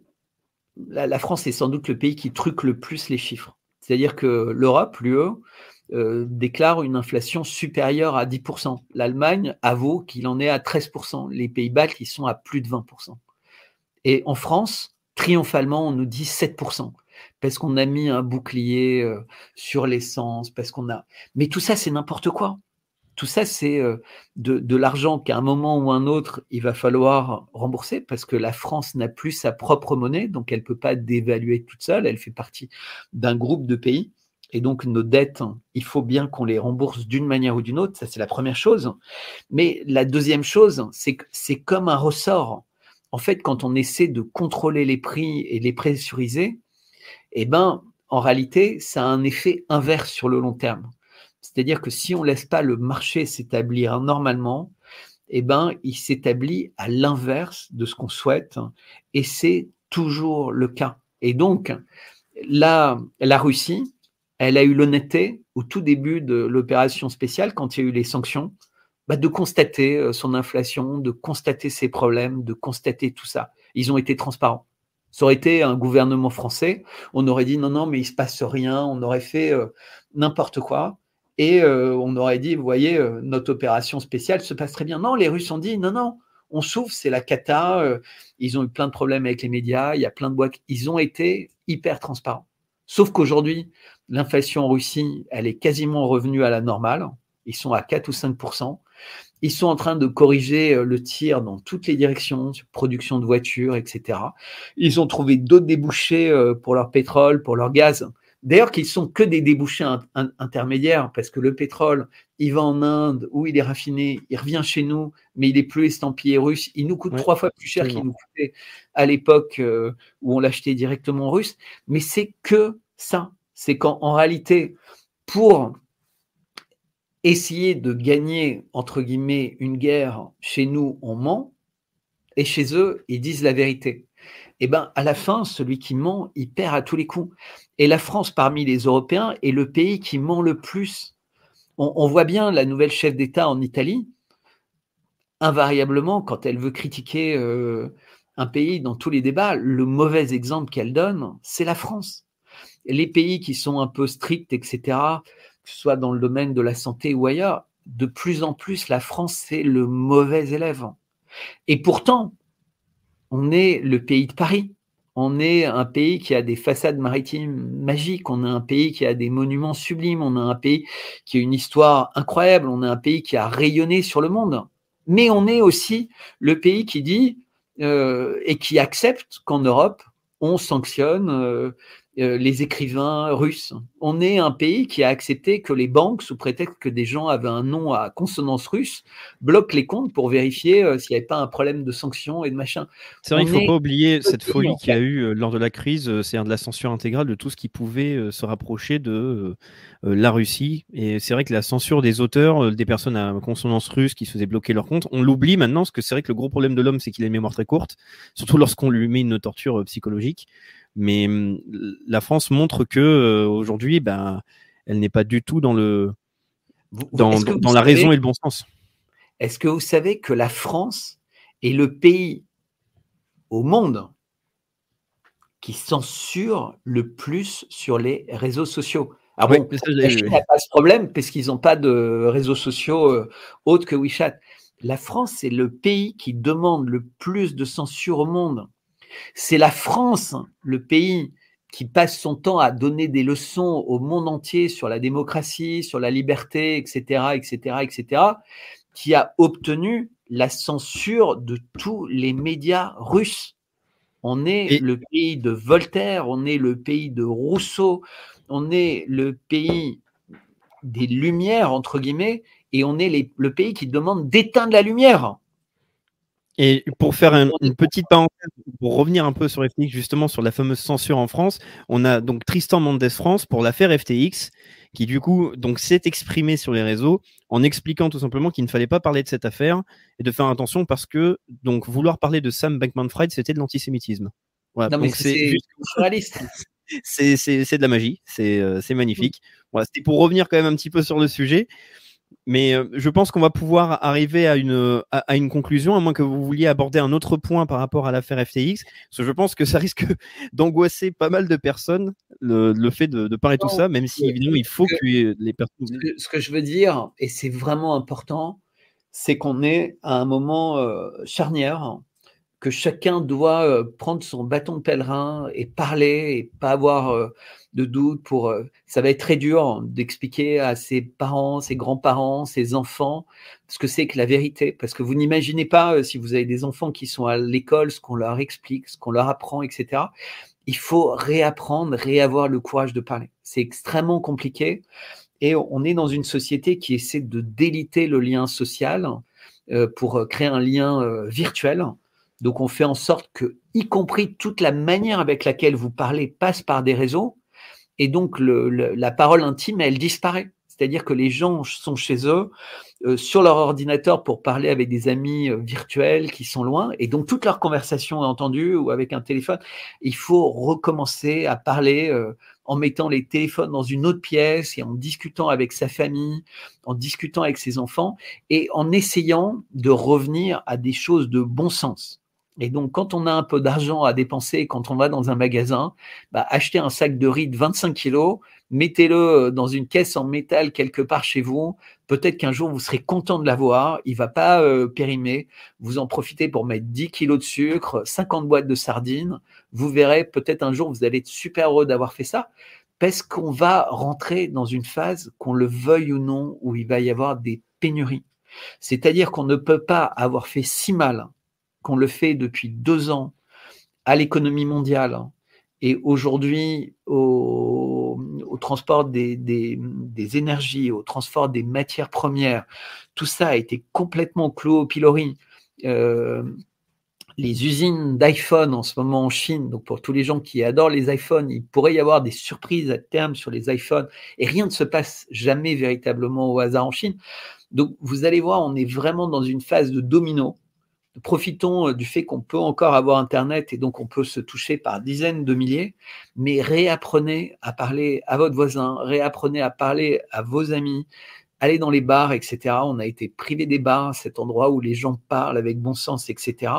[SPEAKER 2] la, France est sans doute le pays qui truque le plus les chiffres. C'est-à-dire que l'Europe, l'UE, déclare une inflation supérieure à 10%. L'Allemagne avoue qu'il en est à 13%. Les Pays-Bas qui sont à plus de 20%. Et en France, triomphalement, on nous dit 7% parce qu'on a mis un bouclier euh, sur l'essence, parce qu'on a. Mais tout ça, c'est n'importe quoi. Tout ça, c'est euh, de, l'argent qu'à un moment ou un autre, il va falloir rembourser parce que la France n'a plus sa propre monnaie, donc elle ne peut pas dévaluer toute seule. Elle fait partie d'un groupe de pays. Et donc, nos dettes, il faut bien qu'on les rembourse d'une manière ou d'une autre. Ça, c'est la première chose. Mais la deuxième chose, c'est que c'est comme un ressort. En fait, quand on essaie de contrôler les prix et les pressuriser, eh ben, en réalité, ça a un effet inverse sur le long terme. C'est-à-dire que si on ne laisse pas le marché s'établir normalement, eh ben, il s'établit à l'inverse de ce qu'on souhaite. Et c'est toujours le cas. Et donc, la, la Russie, elle a eu l'honnêteté au tout début de l'opération spéciale, quand il y a eu les sanctions, bah, de constater euh, son inflation, de constater ses problèmes, de constater tout ça. Ils ont été transparents. Ça aurait été un gouvernement français, on aurait dit non, non, mais il se passe rien, on aurait fait euh, n'importe quoi. Et euh, on aurait dit, vous voyez, notre opération spéciale se passe très bien. Non, les Russes ont dit, non, non, on souffre, c'est la cata. ils ont eu plein de problèmes avec les médias, il y a plein de boîtes. Ils ont été hyper transparents. Sauf qu'aujourd'hui, l'inflation en Russie, elle est quasiment revenue à la normale. Ils sont à 4 ou 5 Ils sont en train de corriger euh, le tir dans toutes les directions, production de voitures, etc. Ils ont trouvé d'autres débouchés euh, pour leur pétrole, pour leur gaz. D'ailleurs, qu'ils sont que des débouchés intermédiaires, parce que le pétrole, il va en Inde, où il est raffiné, il revient chez nous, mais il est plus estampillé russe. Il nous coûte trois fois plus cher qu'il nous coûtait à l'époque euh, où on l'achetait directement russe. Mais c'est que ça. C'est qu'en réalité, pour essayer de gagner, entre guillemets, une guerre, chez nous, on ment, et chez eux, ils disent la vérité. Eh bien, à la fin, celui qui ment, il perd à tous les coups. Et la France, parmi les Européens, est le pays qui ment le plus. On, voit bien la nouvelle chef d'État en Italie, invariablement, quand elle veut critiquer euh, un pays dans tous les débats, le mauvais exemple qu'elle donne, c'est la France. Les pays qui sont un peu stricts, etc., que ce soit dans le domaine de la santé ou ailleurs, de plus en plus, la France, c'est le mauvais élève. Et pourtant, on est le pays de Paris. On est un pays qui a des façades maritimes magiques, on est un pays qui a des monuments sublimes, on est un pays qui a une histoire incroyable, on est un pays qui a rayonné sur le monde. Mais on est aussi le pays qui dit euh, et qui accepte qu'en Europe, on sanctionne euh, euh, les écrivains russes. On est un pays qui a accepté que les banques, sous prétexte que des gens avaient un nom à consonance russe, bloquent les comptes pour vérifier euh, s'il n'y avait pas un problème de sanctions et de machin.
[SPEAKER 1] C'est vrai qu'il ne faut pas oublier cette folie qu'il y a eu euh, lors de la crise, c'est de la censure intégrale de tout ce qui pouvait se rapprocher de la Russie. Et c'est vrai que la censure des auteurs, des personnes à consonance russe qui se faisaient bloquer leurs comptes, on l'oublie maintenant, parce que c'est vrai que le gros problème de l'homme, c'est qu'il a une mémoire très courte, surtout lorsqu'on lui met une torture psychologique. Mais hum, la France montre que euh, aujourd'hui, ben, elle n'est pas du tout dans le dans, la raison et le bon sens.
[SPEAKER 2] Est-ce que vous savez que la France est le pays au monde qui censure le plus sur les réseaux sociaux? Ah bon, la Chine n'a pas ce problème parce qu'ils n'ont pas de réseaux sociaux euh, autres que WeChat. La France, c'est le pays qui demande le plus de censure au monde. C'est la France, le pays qui passe son temps à donner des leçons au monde entier sur la démocratie, sur la liberté, etc., etc., etc., qui a obtenu la censure de tous les médias russes. On est le pays de Voltaire, on est le pays de Rousseau, on est le pays des lumières, entre guillemets, et on est le pays qui demande d'éteindre la lumière.
[SPEAKER 1] Et pour faire une petite parenthèse, pour revenir un peu sur FTX, justement sur la fameuse censure en France, on a donc Tristan Mendes France pour l'affaire FTX, qui du coup donc s'est exprimé sur les réseaux en expliquant tout simplement qu'il ne fallait pas parler de cette affaire et de faire attention parce que donc vouloir parler de Sam Bankman-Fried, c'était de l'antisémitisme.
[SPEAKER 2] Voilà, donc c'est
[SPEAKER 1] c'est de la magie, c'est euh, magnifique. Voilà, c'était pour revenir quand même un petit peu sur le sujet. Mais euh, je pense qu'on va pouvoir arriver à une, à, une conclusion, à moins que vous vouliez aborder un autre point par rapport à l'affaire FTX. Parce que je pense que ça risque d'angoisser pas mal de personnes, le, le fait de, de parler tout ça, même si évidemment il faut que, les personnes.
[SPEAKER 2] Ce que, je veux dire, et c'est vraiment important, c'est qu'on est à un moment euh, charnière, que chacun doit euh, prendre son bâton de pèlerin et parler et pas avoir de doute, pour euh, ça va être très dur d'expliquer à ses parents, ses grands-parents, ses enfants ce que c'est que la vérité, parce que vous n'imaginez pas euh, si vous avez des enfants qui sont à l'école, ce qu'on leur explique, ce qu'on leur apprend, etc. Il faut réapprendre, réavoir le courage de parler. C'est extrêmement compliqué et on est dans une société qui essaie de déliter le lien social euh, pour créer un lien virtuel. Donc on fait en sorte que, y compris toute la manière avec laquelle vous parlez passe par des réseaux, Et donc, la parole intime, elle disparaît. C'est-à-dire que les gens sont chez eux, euh, sur leur ordinateur pour parler avec des amis euh, virtuels qui sont loin, et donc toute leur conversation est entendue ou avec un téléphone. Il faut recommencer à parler euh, en mettant les téléphones dans une autre pièce et en discutant avec sa famille, en discutant avec ses enfants, et en essayant de revenir à des choses de bon sens. Et donc, quand on a un peu d'argent à dépenser, quand on va dans un magasin, bah, acheter un sac de riz de 25 kilos, mettez-le euh, dans une caisse en métal quelque part chez vous. Peut-être qu'un jour, vous serez content de l'avoir. Il va pas euh, périmer. Vous en profitez pour mettre 10 kilos de sucre, 50 boîtes de sardines. Vous verrez, peut-être un jour, vous allez être super heureux d'avoir fait ça. Parce qu'on va rentrer dans une phase, qu'on le veuille ou non, où il va y avoir des pénuries. C'est-à-dire qu'on ne peut pas avoir fait si mal qu'on le fait depuis deux ans à l'économie mondiale et aujourd'hui au, transport des, énergies, au transport des matières premières, tout ça a été complètement clos au pilori. Euh, les usines d'iPhone en ce moment en Chine, donc pour tous les gens qui adorent les iPhones, il pourrait y avoir des surprises à terme sur les iPhones et rien ne se passe jamais véritablement au hasard en Chine. Donc vous allez voir, on est vraiment dans une phase de domino profitons euh, du fait qu'on peut encore avoir Internet et donc on peut se toucher par dizaines de milliers, mais réapprenez à parler à votre voisin, réapprenez à parler à vos amis, allez dans les bars, etc. On a été privé des bars, cet endroit où les gens parlent avec bon sens, etc.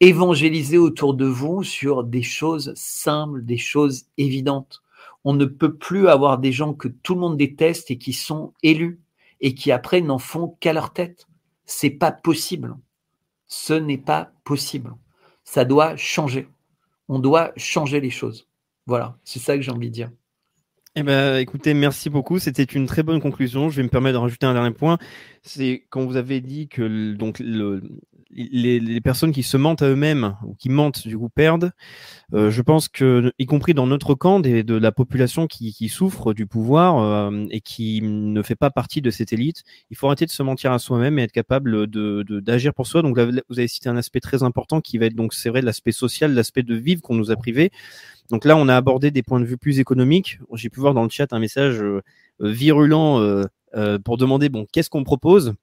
[SPEAKER 2] Évangélisez autour de vous sur des choses simples, des choses évidentes. On ne peut plus avoir des gens que tout le monde déteste et qui sont élus et qui après n'en font qu'à leur tête. C'est pas possible. Ce n'est pas possible. Ça doit changer. On doit changer les choses. Voilà, c'est ça que j'ai envie de dire.
[SPEAKER 1] Eh ben, écoutez, merci beaucoup. C'était une très bonne conclusion. Je vais me permettre de rajouter un dernier point. C'est quand vous avez dit que donc le, les, personnes qui se mentent à eux-mêmes ou qui mentent du coup perdent. Euh, je pense que, y compris dans notre camp, des, de la population qui, qui souffre du pouvoir euh, et qui ne fait pas partie de cette élite, il faut arrêter de se mentir à soi-même et être capable de d'agir pour soi. Donc là, vous avez cité un aspect très important qui va être donc c'est vrai l'aspect social, l'aspect de vivre qu'on nous a privé. Donc là, on a abordé des points de vue plus économiques. J'ai pu voir dans le chat un message euh, pour demander qu'est-ce qu'on propose?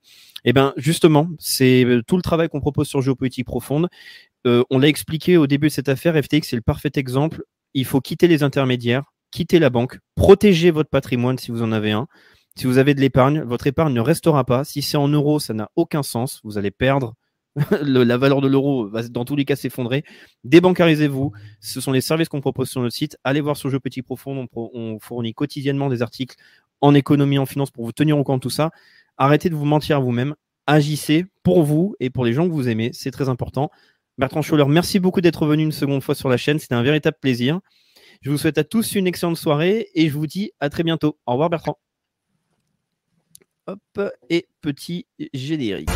[SPEAKER 1] Eh bien, justement, c'est euh, tout le travail qu'on propose sur géopolitique profonde. Euh, on l'a expliqué au début de cette affaire. FTX, c'est le parfait exemple. Il faut quitter les intermédiaires, quitter la banque, protéger votre patrimoine si vous en avez un. Si vous avez de l'épargne, votre épargne ne restera pas. Si c'est en euros, ça n'a aucun sens. Vous allez perdre. la valeur de l'euro va dans tous les cas s'effondrer. Débancarisez-vous. Ce sont les services qu'on propose sur notre site. Allez voir sur Géopolitique Profonde. On, on fournit quotidiennement des articles en économie, en finance pour vous tenir au courant de tout ça. Arrêtez de vous mentir à vous-même. Agissez pour vous et pour les gens que vous aimez. C'est très important. Bertrand Schuller, merci beaucoup d'être venu une seconde fois sur la chaîne. C'était un véritable plaisir. Je vous souhaite à tous une excellente soirée et je vous dis à très bientôt. Au revoir Bertrand. Hop, et petit générique.